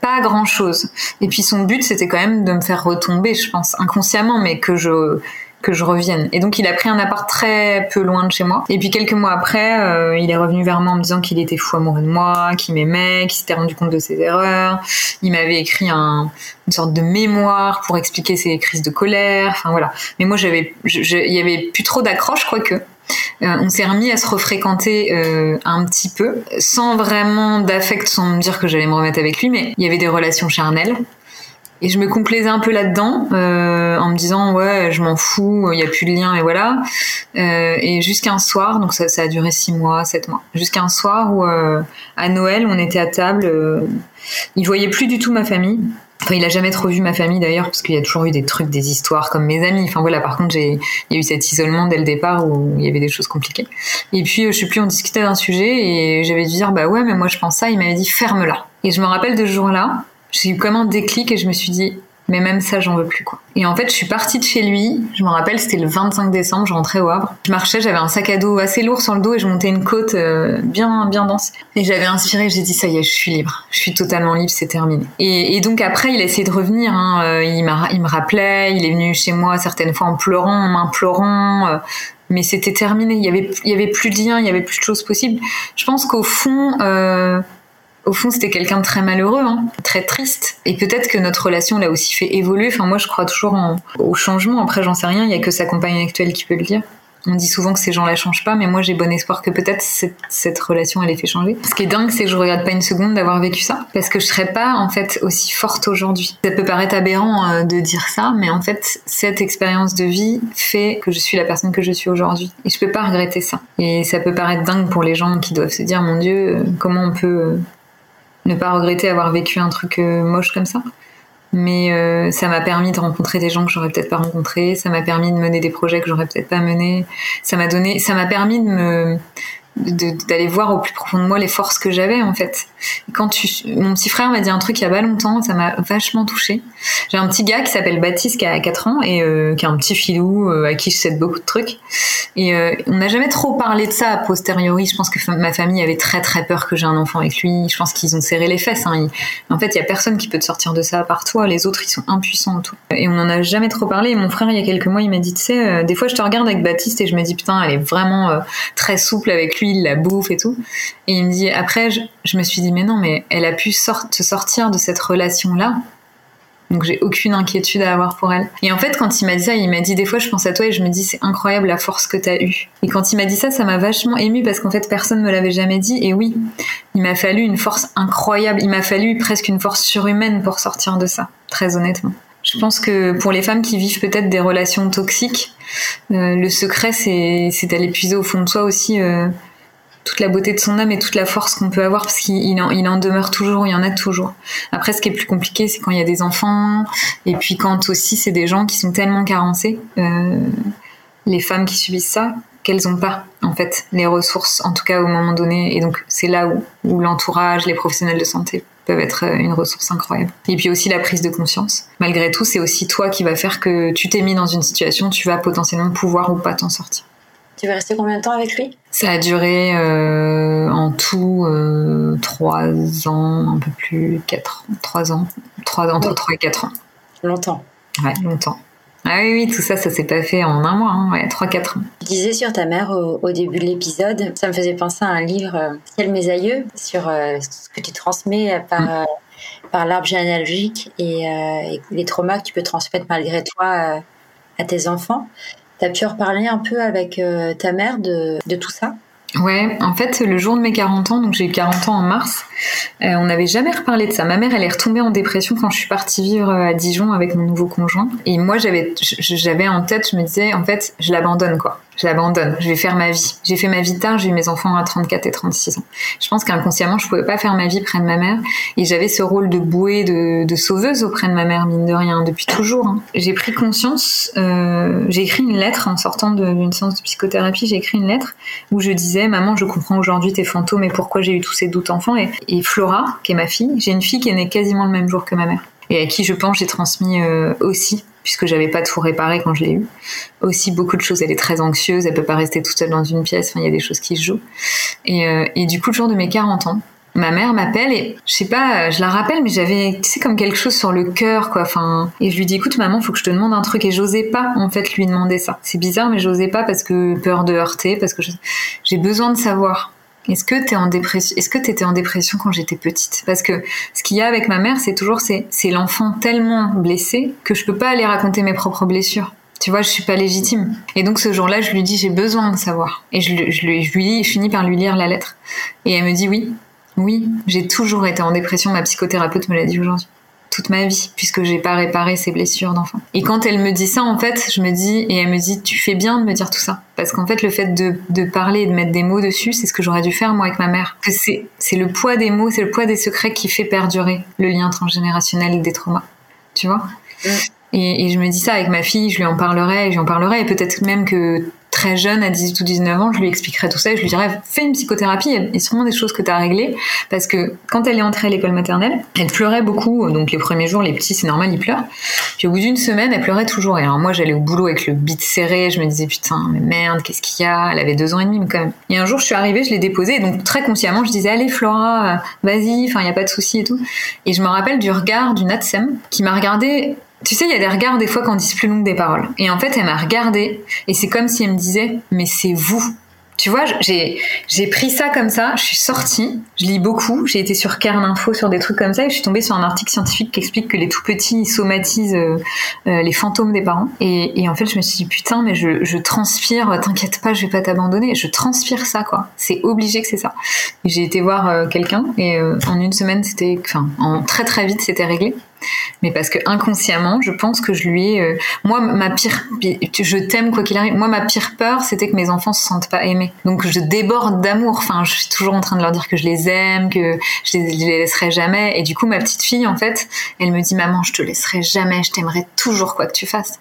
pas grand chose. Et puis son but c'était quand même de me faire retomber, je pense, inconsciemment, mais que je que je revienne. Et donc il a pris un appart très peu loin de chez moi. Et puis quelques mois après, euh, il est revenu vers moi en me disant qu'il était fou amoureux de moi, qu'il m'aimait, qu'il s'était rendu compte de ses erreurs. Il m'avait écrit un, une sorte de mémoire pour expliquer ses crises de colère. Enfin voilà. Mais moi j'avais, il y avait plus trop d'accroche, quoique. Euh, on s'est remis à se refréquenter euh, un petit peu, sans vraiment d'affect, sans me dire que j'allais me remettre avec lui, mais il y avait des relations charnelles. Et je me complaisais un peu là-dedans, euh, en me disant ouais, je m'en fous, il n'y a plus de lien et voilà. Euh, et jusqu'à un soir, donc ça, ça, a duré six mois, sept mois, jusqu'à un soir où euh, à Noël, on était à table, euh, il voyait plus du tout ma famille. Enfin, il a jamais trop vu ma famille d'ailleurs, parce qu'il y a toujours eu des trucs, des histoires comme mes amis. Enfin voilà, par contre, j'ai, il y a eu cet isolement dès le départ où il y avait des choses compliquées. Et puis, je sais plus, on discutait d'un sujet et j'avais dû dire bah ouais, mais moi je pense ça. Il m'avait dit ferme-la. Et je me rappelle de ce jour-là, j'ai eu comme un déclic et je me suis dit, mais même ça, j'en veux plus, quoi. Et en fait, je suis partie de chez lui. Je me rappelle, c'était le 25 décembre, je rentrais au Havre. Je marchais, j'avais un sac à dos assez lourd sur le dos et je montais une côte euh, bien, bien dense. Et j'avais inspiré, j'ai dit, ça y est, je suis libre. Je suis totalement libre, c'est terminé. Et, donc après, il a essayé de revenir. Hein. Euh, il, il me rappelait, il est venu chez moi certaines fois en pleurant, en m'implorant. Euh, mais c'était terminé. Il y avait, il y avait plus de lien, il y avait plus de choses possibles. Je pense qu'au fond, au fond, c'était quelqu'un de très malheureux, hein, très triste. Et peut-être que notre relation l'a aussi fait évoluer. Enfin, moi, je crois toujours en, au changement. Après, j'en sais rien. Il y a que sa compagne actuelle qui peut le dire. On dit souvent que ces gens-là changent pas, mais moi j'ai bon espoir que peut-être cette, cette, relation elle ait fait changer. Ce qui est dingue, c'est que je regarde pas une seconde d'avoir vécu ça, parce que je serais pas en fait aussi forte aujourd'hui. Ça peut paraître aberrant euh, de dire ça, mais en fait cette expérience de vie fait que je suis la personne que je suis aujourd'hui, et je peux pas regretter ça. Et ça peut paraître dingue pour les gens qui doivent se dire mon Dieu, euh, comment on peut euh, ne pas regretter avoir vécu un truc moche comme ça. Mais euh, ça m'a permis de rencontrer des gens que j'aurais peut-être pas rencontrés, ça m'a permis de mener des projets que j'aurais peut-être pas menés, ça m'a donné, ça m'a permis de me d'aller voir au plus profond de moi les forces que j'avais en fait. quand tu, mon petit frère m'a dit un truc il y a pas longtemps, ça m'a vachement touché. J'ai un petit gars qui s'appelle Baptiste qui a 4 ans et euh, qui a un petit filou euh, à qui je cède beaucoup de trucs. Et euh, on n'a jamais trop parlé de ça a posteriori. Je pense que ma famille avait très très peur que j'ai un enfant avec lui. Je pense qu'ils ont serré les fesses. Hein. En fait, il y a personne qui peut te sortir de ça à part toi. Les autres, ils sont impuissants tout. Et on n'en a jamais trop parlé. Et mon frère, il y a quelques mois, il m'a dit, tu sais, des fois je te regarde avec Baptiste et je me dis putain, elle est vraiment très souple avec lui la bouffe et tout. Et il me dit, après, je, me suis dit, mais non, mais elle a pu se sortir de cette relation-là. Donc j'ai aucune inquiétude à avoir pour elle. Et en fait, quand il m'a dit ça, il m'a dit des fois, je pense à toi et je me dis, c'est incroyable la force que tu as eue. Et quand il m'a dit ça, ça m'a vachement ému parce qu'en fait, personne me l'avait jamais dit. Et oui, il m'a fallu une force incroyable. Il m'a fallu presque une force surhumaine pour sortir de ça, très honnêtement. Je pense que pour les femmes qui vivent peut-être des relations toxiques, euh, le secret, c'est, d'aller puiser au fond de soi aussi euh, toute la beauté de son âme et toute la force qu'on peut avoir, parce qu'il en, demeure toujours, il y en a toujours. Après, ce qui est plus compliqué, c'est quand il y a des enfants, et puis quand aussi c'est des gens qui sont tellement carencés, euh, les femmes qui subissent ça, qu'elles n'ont pas en fait les ressources, en tout cas au moment donné. Et donc c'est là où, où l'entourage, les professionnels de santé peuvent être euh, une ressource incroyable. Et puis aussi la prise de conscience. Malgré tout, c'est aussi toi qui va faire que tu t'es mis dans une situation, tu vas potentiellement pouvoir ou pas t'en sortir. Tu vas rester combien de temps avec lui? Ça a duré euh, en tout euh, trois ans, un peu plus, quatre, trois ans, trois, entre trois et quatre ans. Longtemps. Ouais, longtemps. Ah oui, oui, tout ça, ça s'est pas fait en un mois, hein, ouais, 3-4 ans. Tu disais sur ta mère au, début de l'épisode, ça me faisait penser à un livre, euh, Ciel mes aïeux, sur euh, ce que tu transmets par, mm. euh, par l'arbre généalogique et, les traumas que tu peux transmettre malgré toi à tes enfants. Tu as pu reparler un peu avec ta mère de, de tout ça? Ouais, en fait, le jour de mes 40 ans, donc j'ai eu 40 ans en mars, euh, on n'avait jamais reparlé de ça. Ma mère, elle est retombée en dépression quand je suis partie vivre à Dijon avec mon nouveau conjoint. Et moi, j'avais, j'avais en tête, je me disais, en fait, je l'abandonne, quoi je l'abandonne, je vais faire ma vie. J'ai fait ma vie tard, j'ai eu mes enfants à 34 et 36 ans. Je pense qu'inconsciemment, je pouvais pas faire ma vie près de ma mère et j'avais ce rôle de bouée, de, de, sauveuse auprès de ma mère, mine de rien, depuis toujours. Hein. J'ai pris conscience, euh, j'ai écrit une lettre en sortant d'une séance de psychothérapie, j'ai écrit une lettre où je disais, maman, je comprends aujourd'hui tes fantômes et pourquoi j'ai eu tous ces doutes enfants. Et, Flora, qui est ma fille, j'ai une fille qui est née quasiment le même jour que ma mère et à qui je pense j'ai transmis euh, aussi puisque j'avais pas tout réparé quand je l'ai eu. Aussi beaucoup de choses, elle est très anxieuse, elle peut pas rester toute seule dans une pièce, enfin il y a des choses qui se jouent. Et, euh, et du coup, le jour de mes 40 ans, ma mère m'appelle et je sais pas, je la rappelle, mais j'avais, tu sais, comme quelque chose sur le cœur, quoi. Enfin, et je lui dis, écoute, maman, faut que je te demande un truc. Et j'osais pas, en fait, lui demander ça. C'est bizarre, mais j'osais pas parce que peur de heurter, parce que j'ai besoin de savoir. Est-ce que tu en dépression Est-ce que étais en dépression quand j'étais petite? Parce que ce qu'il y a avec ma mère, c'est toujours c'est c'est l'enfant tellement blessé que je peux pas aller raconter mes propres blessures. Tu vois, je suis pas légitime. Et donc ce jour-là, je lui dis j'ai besoin de savoir. Et je, je, je lui je finis par lui lire la lettre. Et elle me dit oui, oui, j'ai toujours été en dépression. Ma psychothérapeute me l'a dit aujourd'hui toute ma vie puisque j'ai pas réparé ces blessures d'enfant. Et quand elle me dit ça, en fait, je me dis et elle me dit tu fais bien de me dire tout ça parce qu'en fait le fait de, de, parler et de mettre des mots dessus, c'est ce que j'aurais dû faire moi avec ma mère. C'est c'est le poids des mots, c'est le poids des secrets qui fait perdurer le lien transgénérationnel des traumas. Tu vois? Mm. et, et, je me dis ça avec ma fille, je lui en parlerai, j'en parlerai et peut-être même que très jeune, à 18 ou 19 ans, je lui expliquerai tout ça et je lui dirais fais une psychothérapie, il y a sûrement des choses que tu as réglées. Parce que quand elle est entrée à l'école maternelle, elle pleurait beaucoup. Donc les premiers jours, les petits, c'est normal, ils pleurent. Puis au bout d'une semaine, elle pleurait toujours. Et alors moi, j'allais au boulot avec le bit serré, je me disais putain, mais merde, qu'est-ce qu'il y a? Elle avait deux ans et demi, mais quand même. Et un jour, je suis arrivée, je l'ai déposée, et donc très consciemment, je disais allez Flora, vas-y, enfin, il n'y a pas de souci et tout. Et je me rappelle du regard du Natsem qui m'a regardé tu sais, il y a des regards des fois qu'on dit plus long que des paroles. Et en fait, elle m'a regardée et c'est comme si elle me disait, mais c'est vous Tu vois, j'ai pris ça comme ça, je suis sortie, je lis beaucoup, j'ai été sur Cairn Info sur des trucs comme ça et je suis tombée sur un article scientifique qui explique que les tout petits somatisent euh, euh, les fantômes des parents. Et, en fait je me suis dit putain mais je, je transpire, t'inquiète pas, je vais pas t'abandonner, je transpire ça quoi, c'est obligé que c'est ça. J'ai été voir euh, quelqu'un et en une semaine c'était, enfin en très très vite c'était réglé mais parce que inconsciemment, je pense que je lui ai. Euh, moi, ma pire. Je t'aime quoi qu'il arrive. Moi, ma pire peur, c'était que mes enfants se sentent pas aimés. Donc, je déborde d'amour. Enfin, je suis toujours en train de leur dire que je les aime, que je les, les laisserai jamais. Et du coup, ma petite fille, en fait, elle me dit Maman, je te laisserai jamais, je t'aimerai toujours quoi que tu fasses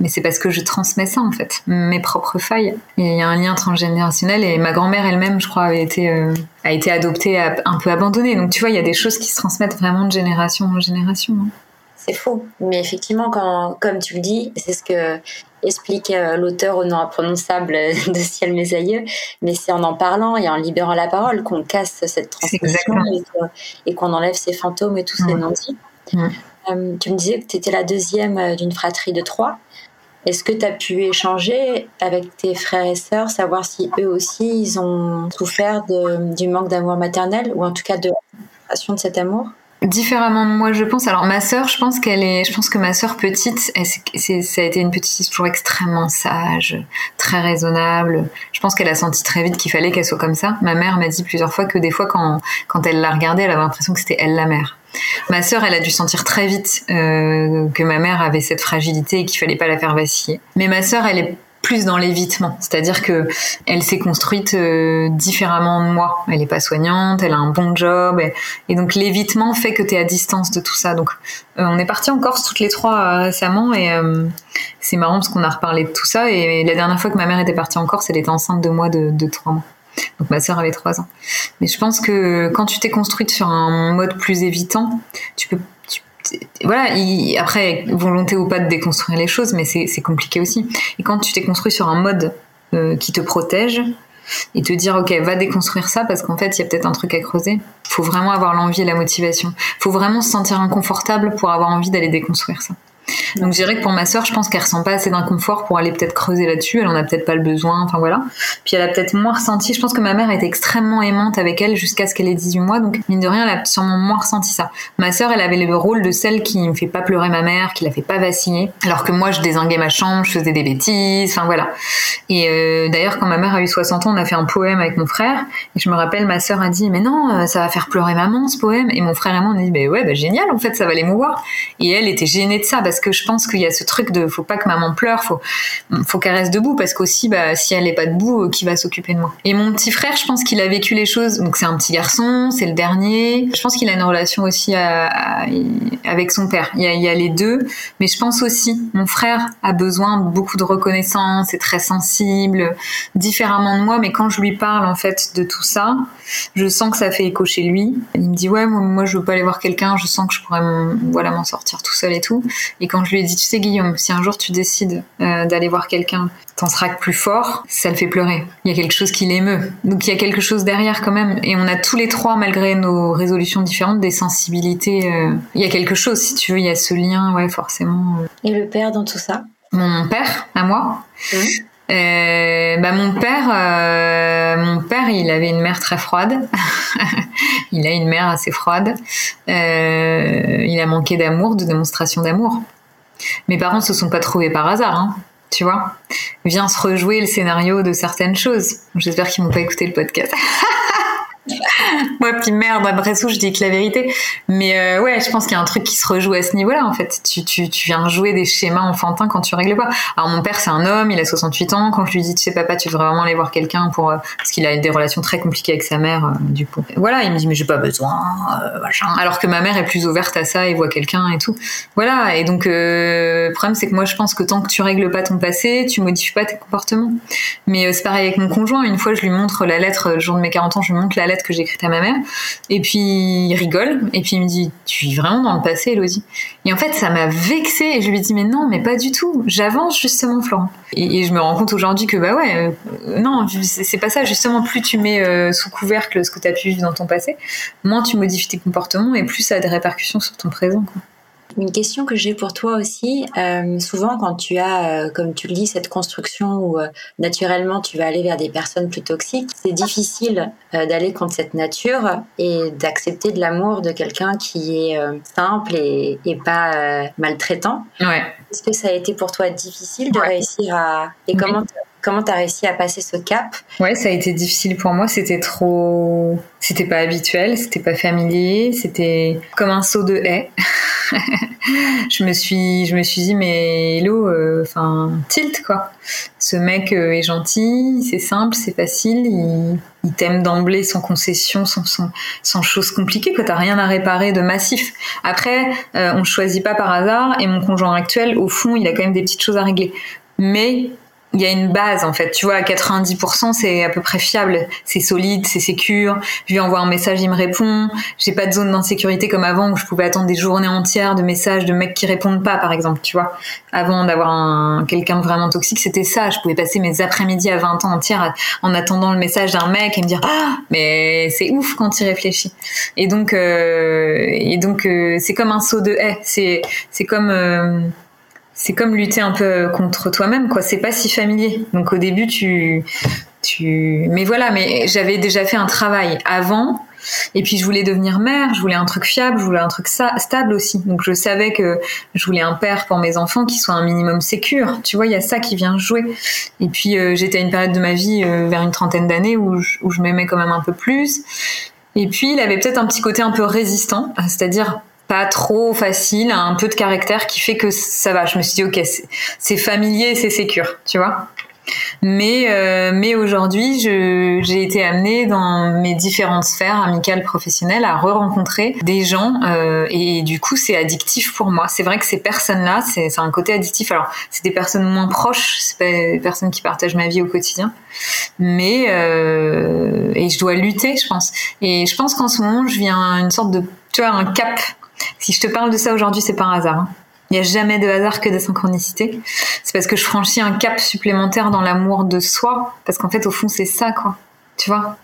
mais c'est parce que je transmets ça en fait, mes propres failles. Et il y a un lien transgénérationnel et ma grand-mère elle-même, je crois, avait été euh, a été adoptée, un peu abandonnée. Donc tu vois, il y a des choses qui se transmettent vraiment de génération en génération. Hein. C'est faux, mais effectivement, quand, comme tu le dis, c'est ce que explique euh, l'auteur au nom imprononçable [LAUGHS] de Ciel mes aïeux, mais c'est en en parlant et en libérant la parole qu'on casse cette transmission et qu'on enlève ces fantômes et tous ces non-dits. Euh, tu me disais que tu étais la deuxième d'une fratrie de trois. Est-ce que tu as pu échanger avec tes frères et sœurs, savoir si eux aussi, ils ont souffert du manque d'amour maternel ou en tout cas de la de cet amour? Différemment de moi, je pense. Alors ma sœur, je pense qu'elle est, je pense que ma sœur petite, ça a été une petite toujours extrêmement sage, très raisonnable. Je pense qu'elle a senti très vite qu'il fallait qu'elle soit comme ça. Ma mère m'a dit plusieurs fois que des fois quand quand elle la regardait, elle avait l'impression que c'était elle la mère. Ma sœur, elle a dû sentir très vite euh, que ma mère avait cette fragilité et qu'il fallait pas la faire vaciller. Mais ma sœur, elle est plus dans l'évitement, c'est-à-dire que elle s'est construite euh, différemment de moi. Elle est pas soignante, elle a un bon job, et, donc l'évitement fait que tu es à distance de tout ça. Donc euh, on est parti en Corse toutes les trois récemment, et c'est marrant parce qu'on a reparlé de tout ça. Et, la dernière fois que ma mère était partie en Corse, elle était enceinte de moi de, de trois mois. Donc ma sœur avait trois ans. Mais je pense que quand tu t'es construite sur un mode plus évitant, tu peux voilà, après, volonté ou pas de déconstruire les choses, mais c'est compliqué aussi. Et quand tu t'es construit sur un mode euh, qui te protège, et te dire, ok, va déconstruire ça parce qu'en fait, il y a peut-être un truc à creuser. faut vraiment avoir l'envie et la motivation. faut vraiment se sentir inconfortable pour avoir envie d'aller déconstruire ça. Donc je dirais que pour ma sœur, je pense qu'elle ressent pas assez d'inconfort pour aller peut-être creuser là-dessus. Elle en a peut-être pas le besoin. Enfin voilà. Puis elle a peut-être moins ressenti. Je pense que ma mère était extrêmement aimante avec elle jusqu'à ce qu'elle ait 18 mois. Donc mine de rien, elle a sûrement moins ressenti ça. Ma sœur, elle avait le rôle de celle qui ne fait pas pleurer ma mère, qui la fait pas vaciller. Alors que moi, je désinguais ma chambre, je faisais des bêtises. Enfin voilà. Et euh, d'ailleurs, quand ma mère a eu 60 ans, on a fait un poème avec mon frère. Et je me rappelle, ma sœur a dit, mais non, euh, ça va faire pleurer maman ce poème. Et mon frère et moi, on a dit, bah ouais, bah génial. En fait, ça va l'émouvoir. Et elle était gênée de ça parce que je pense qu'il y a ce truc de faut pas que maman pleure, faut faut qu'elle reste debout parce qu'aussi bah si elle est pas debout, euh, qui va s'occuper de moi? Et mon petit frère, je pense qu'il a vécu les choses. Donc c'est un petit garçon, c'est le dernier. Je pense qu'il a une relation aussi avec son père. Il y, a, il y a les deux, mais je pense aussi mon frère a besoin beaucoup de reconnaissance, est très sensible, différemment de moi. Mais quand je lui parle en fait de tout ça, je sens que ça fait écho chez lui. Il me dit ouais moi, je veux pas aller voir quelqu'un, je sens que je pourrais voilà m'en sortir tout seul et tout. Quand je lui ai dit tu sais Guillaume, si un jour tu décides euh, d'aller voir quelqu'un, t'en seras plus fort, ça le fait pleurer. Il y a quelque chose qui l'émeut. Donc il y a quelque chose derrière quand même. Et on a tous les trois, malgré nos résolutions différentes, des sensibilités. Euh, il y a quelque chose, si tu veux, il y a ce lien, ouais, forcément. Et le père dans tout ça? Mon père, à moi euh, bah mon père, euh, mon père, il avait une mère très froide. [LAUGHS] il a une mère assez froide. Euh, il a manqué d'amour, de démonstration d'amour. Mes parents se sont pas trouvés par hasard, hein, tu vois. Viens se rejouer le scénario de certaines choses. J'espère qu'ils m'ont pas écouté le podcast. [LAUGHS] [LAUGHS] Moi, puis merde, après tout, je dis que la vérité. Mais euh, ouais, je pense qu'il y a un truc qui se rejoue à ce niveau-là, en fait. Tu, tu, tu viens jouer des schémas enfantins quand tu règles pas. Alors, mon père, c'est un homme, il a 68 ans. Quand je lui dis, tu sais, papa, tu devrais vraiment aller voir quelqu'un pour. Euh, parce qu'il a des relations très compliquées avec sa mère, euh, du coup. Voilà, il me dit, mais j'ai pas besoin, machin. Alors que ma mère est plus ouverte à ça et voit quelqu'un et tout. Voilà, et donc, le problème, c'est que moi, je pense que tant que tu règles pas ton passé, tu modifies pas tes comportements. Mais c'est pareil avec mon conjoint. Une fois, je lui montre la lettre, le jour de mes 40 ans, je lui montre la lettre que j'ai écrite à ma mère. Et puis il rigole et puis il me dit tu vis vraiment dans le passé, Elodie. Et en fait ça m'a vexée et je lui dis mais non mais pas du tout. J'avance justement Florent. Et, je me rends compte aujourd'hui que bah ouais euh, non c'est pas ça justement plus tu mets euh, sous couvercle ce que tu as pu vivre dans ton passé, moins tu modifies tes comportements et plus ça a des répercussions sur ton présent. Une question que j'ai pour toi aussi, euh, souvent quand tu as, euh, comme tu le dis, cette construction où euh, naturellement tu vas aller vers des personnes plus toxiques, c'est difficile d'aller contre cette nature et d'accepter de l'amour de quelqu'un qui est simple et, pas maltraitant. Ouais. Est-ce que ça a été pour toi difficile de réussir à... Et comment Comment tu as réussi à passer ce cap Ouais, ça a été difficile pour moi. C'était trop. C'était pas habituel, c'était pas familier, c'était comme un saut de haie. [LAUGHS] je me suis, je me suis dit mais hello, euh, enfin tilt quoi. Ce mec euh, est gentil, c'est simple, c'est facile, il, t'aime d'emblée sans concession, sans, sans, choses compliquées, que t'as rien à réparer de massif. Après, euh, on choisit pas par hasard et mon conjoint actuel, au fond, il a quand même des petites choses à régler. Mais il y a une base en fait. Tu vois, à 90%, c'est à peu près fiable, c'est solide, c'est sécure. Je lui envoie un message, il me répond. J'ai pas de zone d'insécurité comme avant où je pouvais attendre des journées entières de messages de mecs qui répondent pas, par exemple. Tu vois, avant d'avoir un quelqu'un vraiment toxique, c'était ça. Je pouvais passer mes après-midi à 20 ans entières en attendant le message d'un mec et me dire ah mais c'est ouf quand il réfléchit. Et donc euh, et donc euh, c'est comme un saut de haie. C'est c'est comme euh, c'est comme lutter un peu contre toi-même, quoi. C'est pas si familier. Donc au début, tu, tu, mais voilà. Mais j'avais déjà fait un travail avant. Et puis je voulais devenir mère, je voulais un truc fiable, je voulais un truc stable aussi. Donc je savais que je voulais un père pour mes enfants qui soit un minimum sécure. Tu vois, il y a ça qui vient jouer. Et puis euh, j'étais à une période de ma vie euh, vers une trentaine d'années où où je m'aimais quand même un peu plus. Et puis il avait peut-être un petit côté un peu résistant, c'est-à-dire pas trop facile, un peu de caractère qui fait que ça va. Je me suis dit ok, c'est familier, c'est sécure, tu vois. Mais euh, mais aujourd'hui, j'ai été amenée dans mes différentes sphères amicales, professionnelles, à re-rencontrer des gens euh, et du coup, c'est addictif pour moi. C'est vrai que ces personnes-là, c'est un côté addictif. Alors, c'est des personnes moins proches, c'est pas des personnes qui partagent ma vie au quotidien, mais euh, et je dois lutter, je pense. Et je pense qu'en ce moment, je viens une sorte de tu vois un cap si je te parle de ça aujourd'hui, c'est pas un hasard. Hein. Il n'y a jamais de hasard que de synchronicité. C'est parce que je franchis un cap supplémentaire dans l'amour de soi. Parce qu'en fait, au fond, c'est ça, quoi. Tu vois?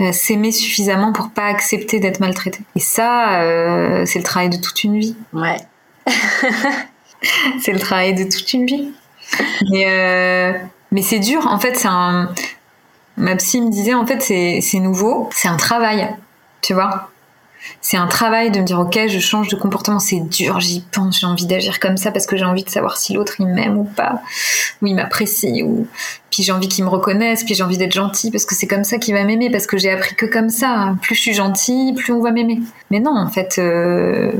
Euh, S'aimer suffisamment pour pas accepter d'être maltraité. Et ça, euh, c'est le travail de toute une vie. Ouais. [LAUGHS] c'est le travail de toute une vie. Mais, euh, mais c'est dur. En fait, c'est un. Ma psy me disait, en fait, c'est nouveau. C'est un travail. Tu vois? C'est un travail de me dire ok je change de comportement c'est dur j'y pense j'ai envie d'agir comme ça parce que j'ai envie de savoir si l'autre il m'aime ou pas ou il m'apprécie ou puis j'ai envie qu'il me reconnaisse puis j'ai envie d'être gentil parce que c'est comme ça qu'il va m'aimer parce que j'ai appris que comme ça. Plus je suis gentil plus on va m'aimer. Mais non en fait euh,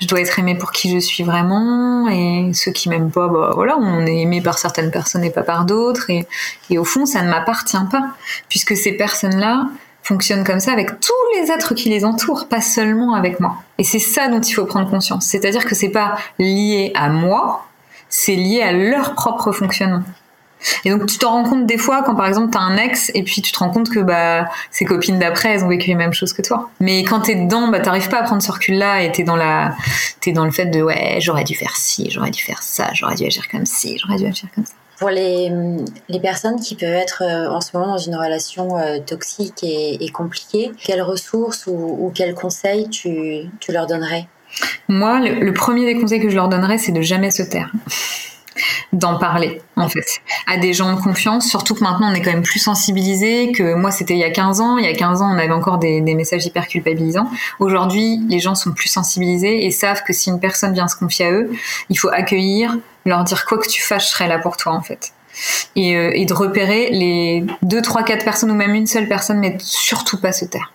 je dois être aimée pour qui je suis vraiment et ceux qui m'aiment pas bah voilà on est aimé par certaines personnes et pas par d'autres et, et au fond ça ne m'appartient pas puisque ces personnes là fonctionnent comme ça avec tous les êtres qui les entourent, pas seulement avec moi. Et c'est ça dont il faut prendre conscience. C'est-à-dire que c'est pas lié à moi, c'est lié à leur propre fonctionnement. Et donc tu t'en rends compte des fois quand par exemple t'as un ex et puis tu te rends compte que bah ses copines d'après elles ont vécu les mêmes choses que toi. Mais quand t'es dedans, bah t'arrives pas à prendre ce recul là et t'es dans la t'es dans le fait de ouais j'aurais dû faire ci, j'aurais dû faire ça, j'aurais dû agir comme ci, j'aurais dû agir comme ça. Pour les, les, personnes qui peuvent être euh, en ce moment dans une relation euh, toxique et, compliquée, quelles ressources ou, ou quels conseils tu, tu, leur donnerais? Moi, le, le, premier des conseils que je leur donnerais, c'est de jamais se taire d'en parler en fait à des gens de confiance surtout que maintenant on est quand même plus sensibilisé que moi c'était il y a 15 ans. Il y a 15 ans on avait encore des, des messages hyper culpabilisants. Aujourd'hui les gens sont plus sensibilisés et savent que si une personne vient se confier à eux il faut accueillir leur dire quoi que tu fasses je serai là pour toi en fait. Et, euh, et de repérer les deux trois quatre personnes ou même une seule personne mais surtout pas se taire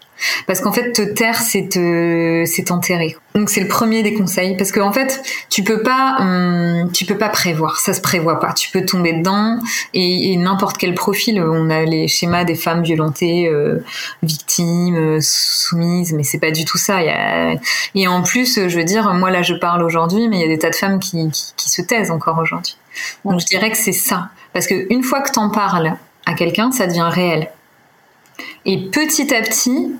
parce qu'en fait, te taire, c'est te, c'est t'enterrer. Donc c'est le premier des conseils, parce qu'en en fait, tu peux pas, hum, tu peux pas prévoir, ça se prévoit pas. Tu peux tomber dedans et, n'importe quel profil. On a les schémas des femmes violentées, euh, victimes, euh, soumises, mais c'est pas du tout ça. Et en plus, je veux dire, moi là, je parle aujourd'hui, mais il y a des tas de femmes qui, qui, qui se taisent encore aujourd'hui. Donc je dirais que c'est ça, parce que une fois que t'en parles à quelqu'un, ça devient réel. Et petit à petit,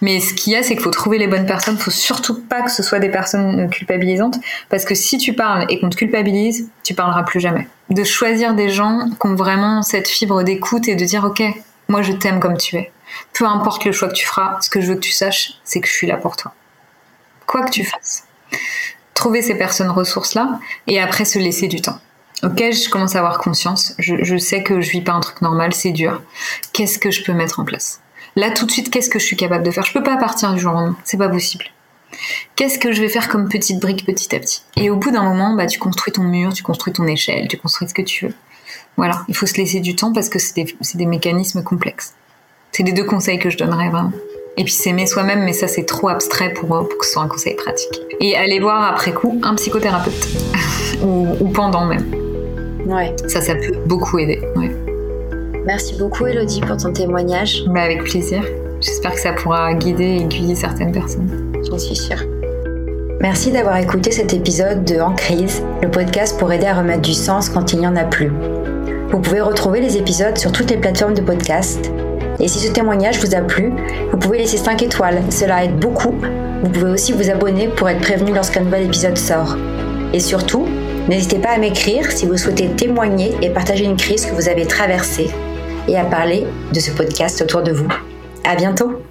mais ce qu'il y a, c'est qu'il faut trouver les bonnes personnes. Il faut surtout pas que ce soit des personnes culpabilisantes, parce que si tu parles et qu'on te culpabilise, tu parleras plus jamais. De choisir des gens qui ont vraiment cette fibre d'écoute et de dire ok, moi je t'aime comme tu es. Peu importe le choix que tu feras, ce que je veux que tu saches, c'est que je suis là pour toi. Quoi que tu fasses. trouver ces personnes ressources-là et après se laisser du temps. Ok, je commence à avoir conscience. Je, sais que je vis pas un truc normal, c'est dur. Qu'est-ce que je peux mettre en place? Là, tout de suite, qu'est-ce que je suis capable de faire? Je peux pas partir du jour au lendemain. C'est pas possible. Qu'est-ce que je vais faire comme petite brique petit à petit? Et au bout d'un moment, bah, tu construis ton mur, tu construis ton échelle, tu construis ce que tu veux. Voilà, il faut se laisser du temps parce que c'est des, des, mécanismes complexes. C'est les deux conseils que je donnerais vraiment. Et puis s'aimer soi-même, mais ça c'est trop abstrait pour, pour que ce soit un conseil pratique. Et aller voir après coup un psychothérapeute. [LAUGHS] ou, ou, pendant même. Ouais. Ça, ça peut beaucoup aider. Ouais. Merci beaucoup Elodie pour ton témoignage. Bah, avec plaisir. J'espère que ça pourra guider et aiguiller certaines personnes. J'en suis sûre. Merci d'avoir écouté cet épisode de En crise, le podcast pour aider à remettre du sens quand il n'y en a plus. Vous pouvez retrouver les épisodes sur toutes les plateformes de podcast. Et si ce témoignage vous a plu, vous pouvez laisser 5 étoiles, cela aide beaucoup. Vous pouvez aussi vous abonner pour être prévenu lorsqu'un nouvel épisode sort. Et surtout, n'hésitez pas à m'écrire si vous souhaitez témoigner et partager une crise que vous avez traversée et à parler de ce podcast autour de vous. À bientôt!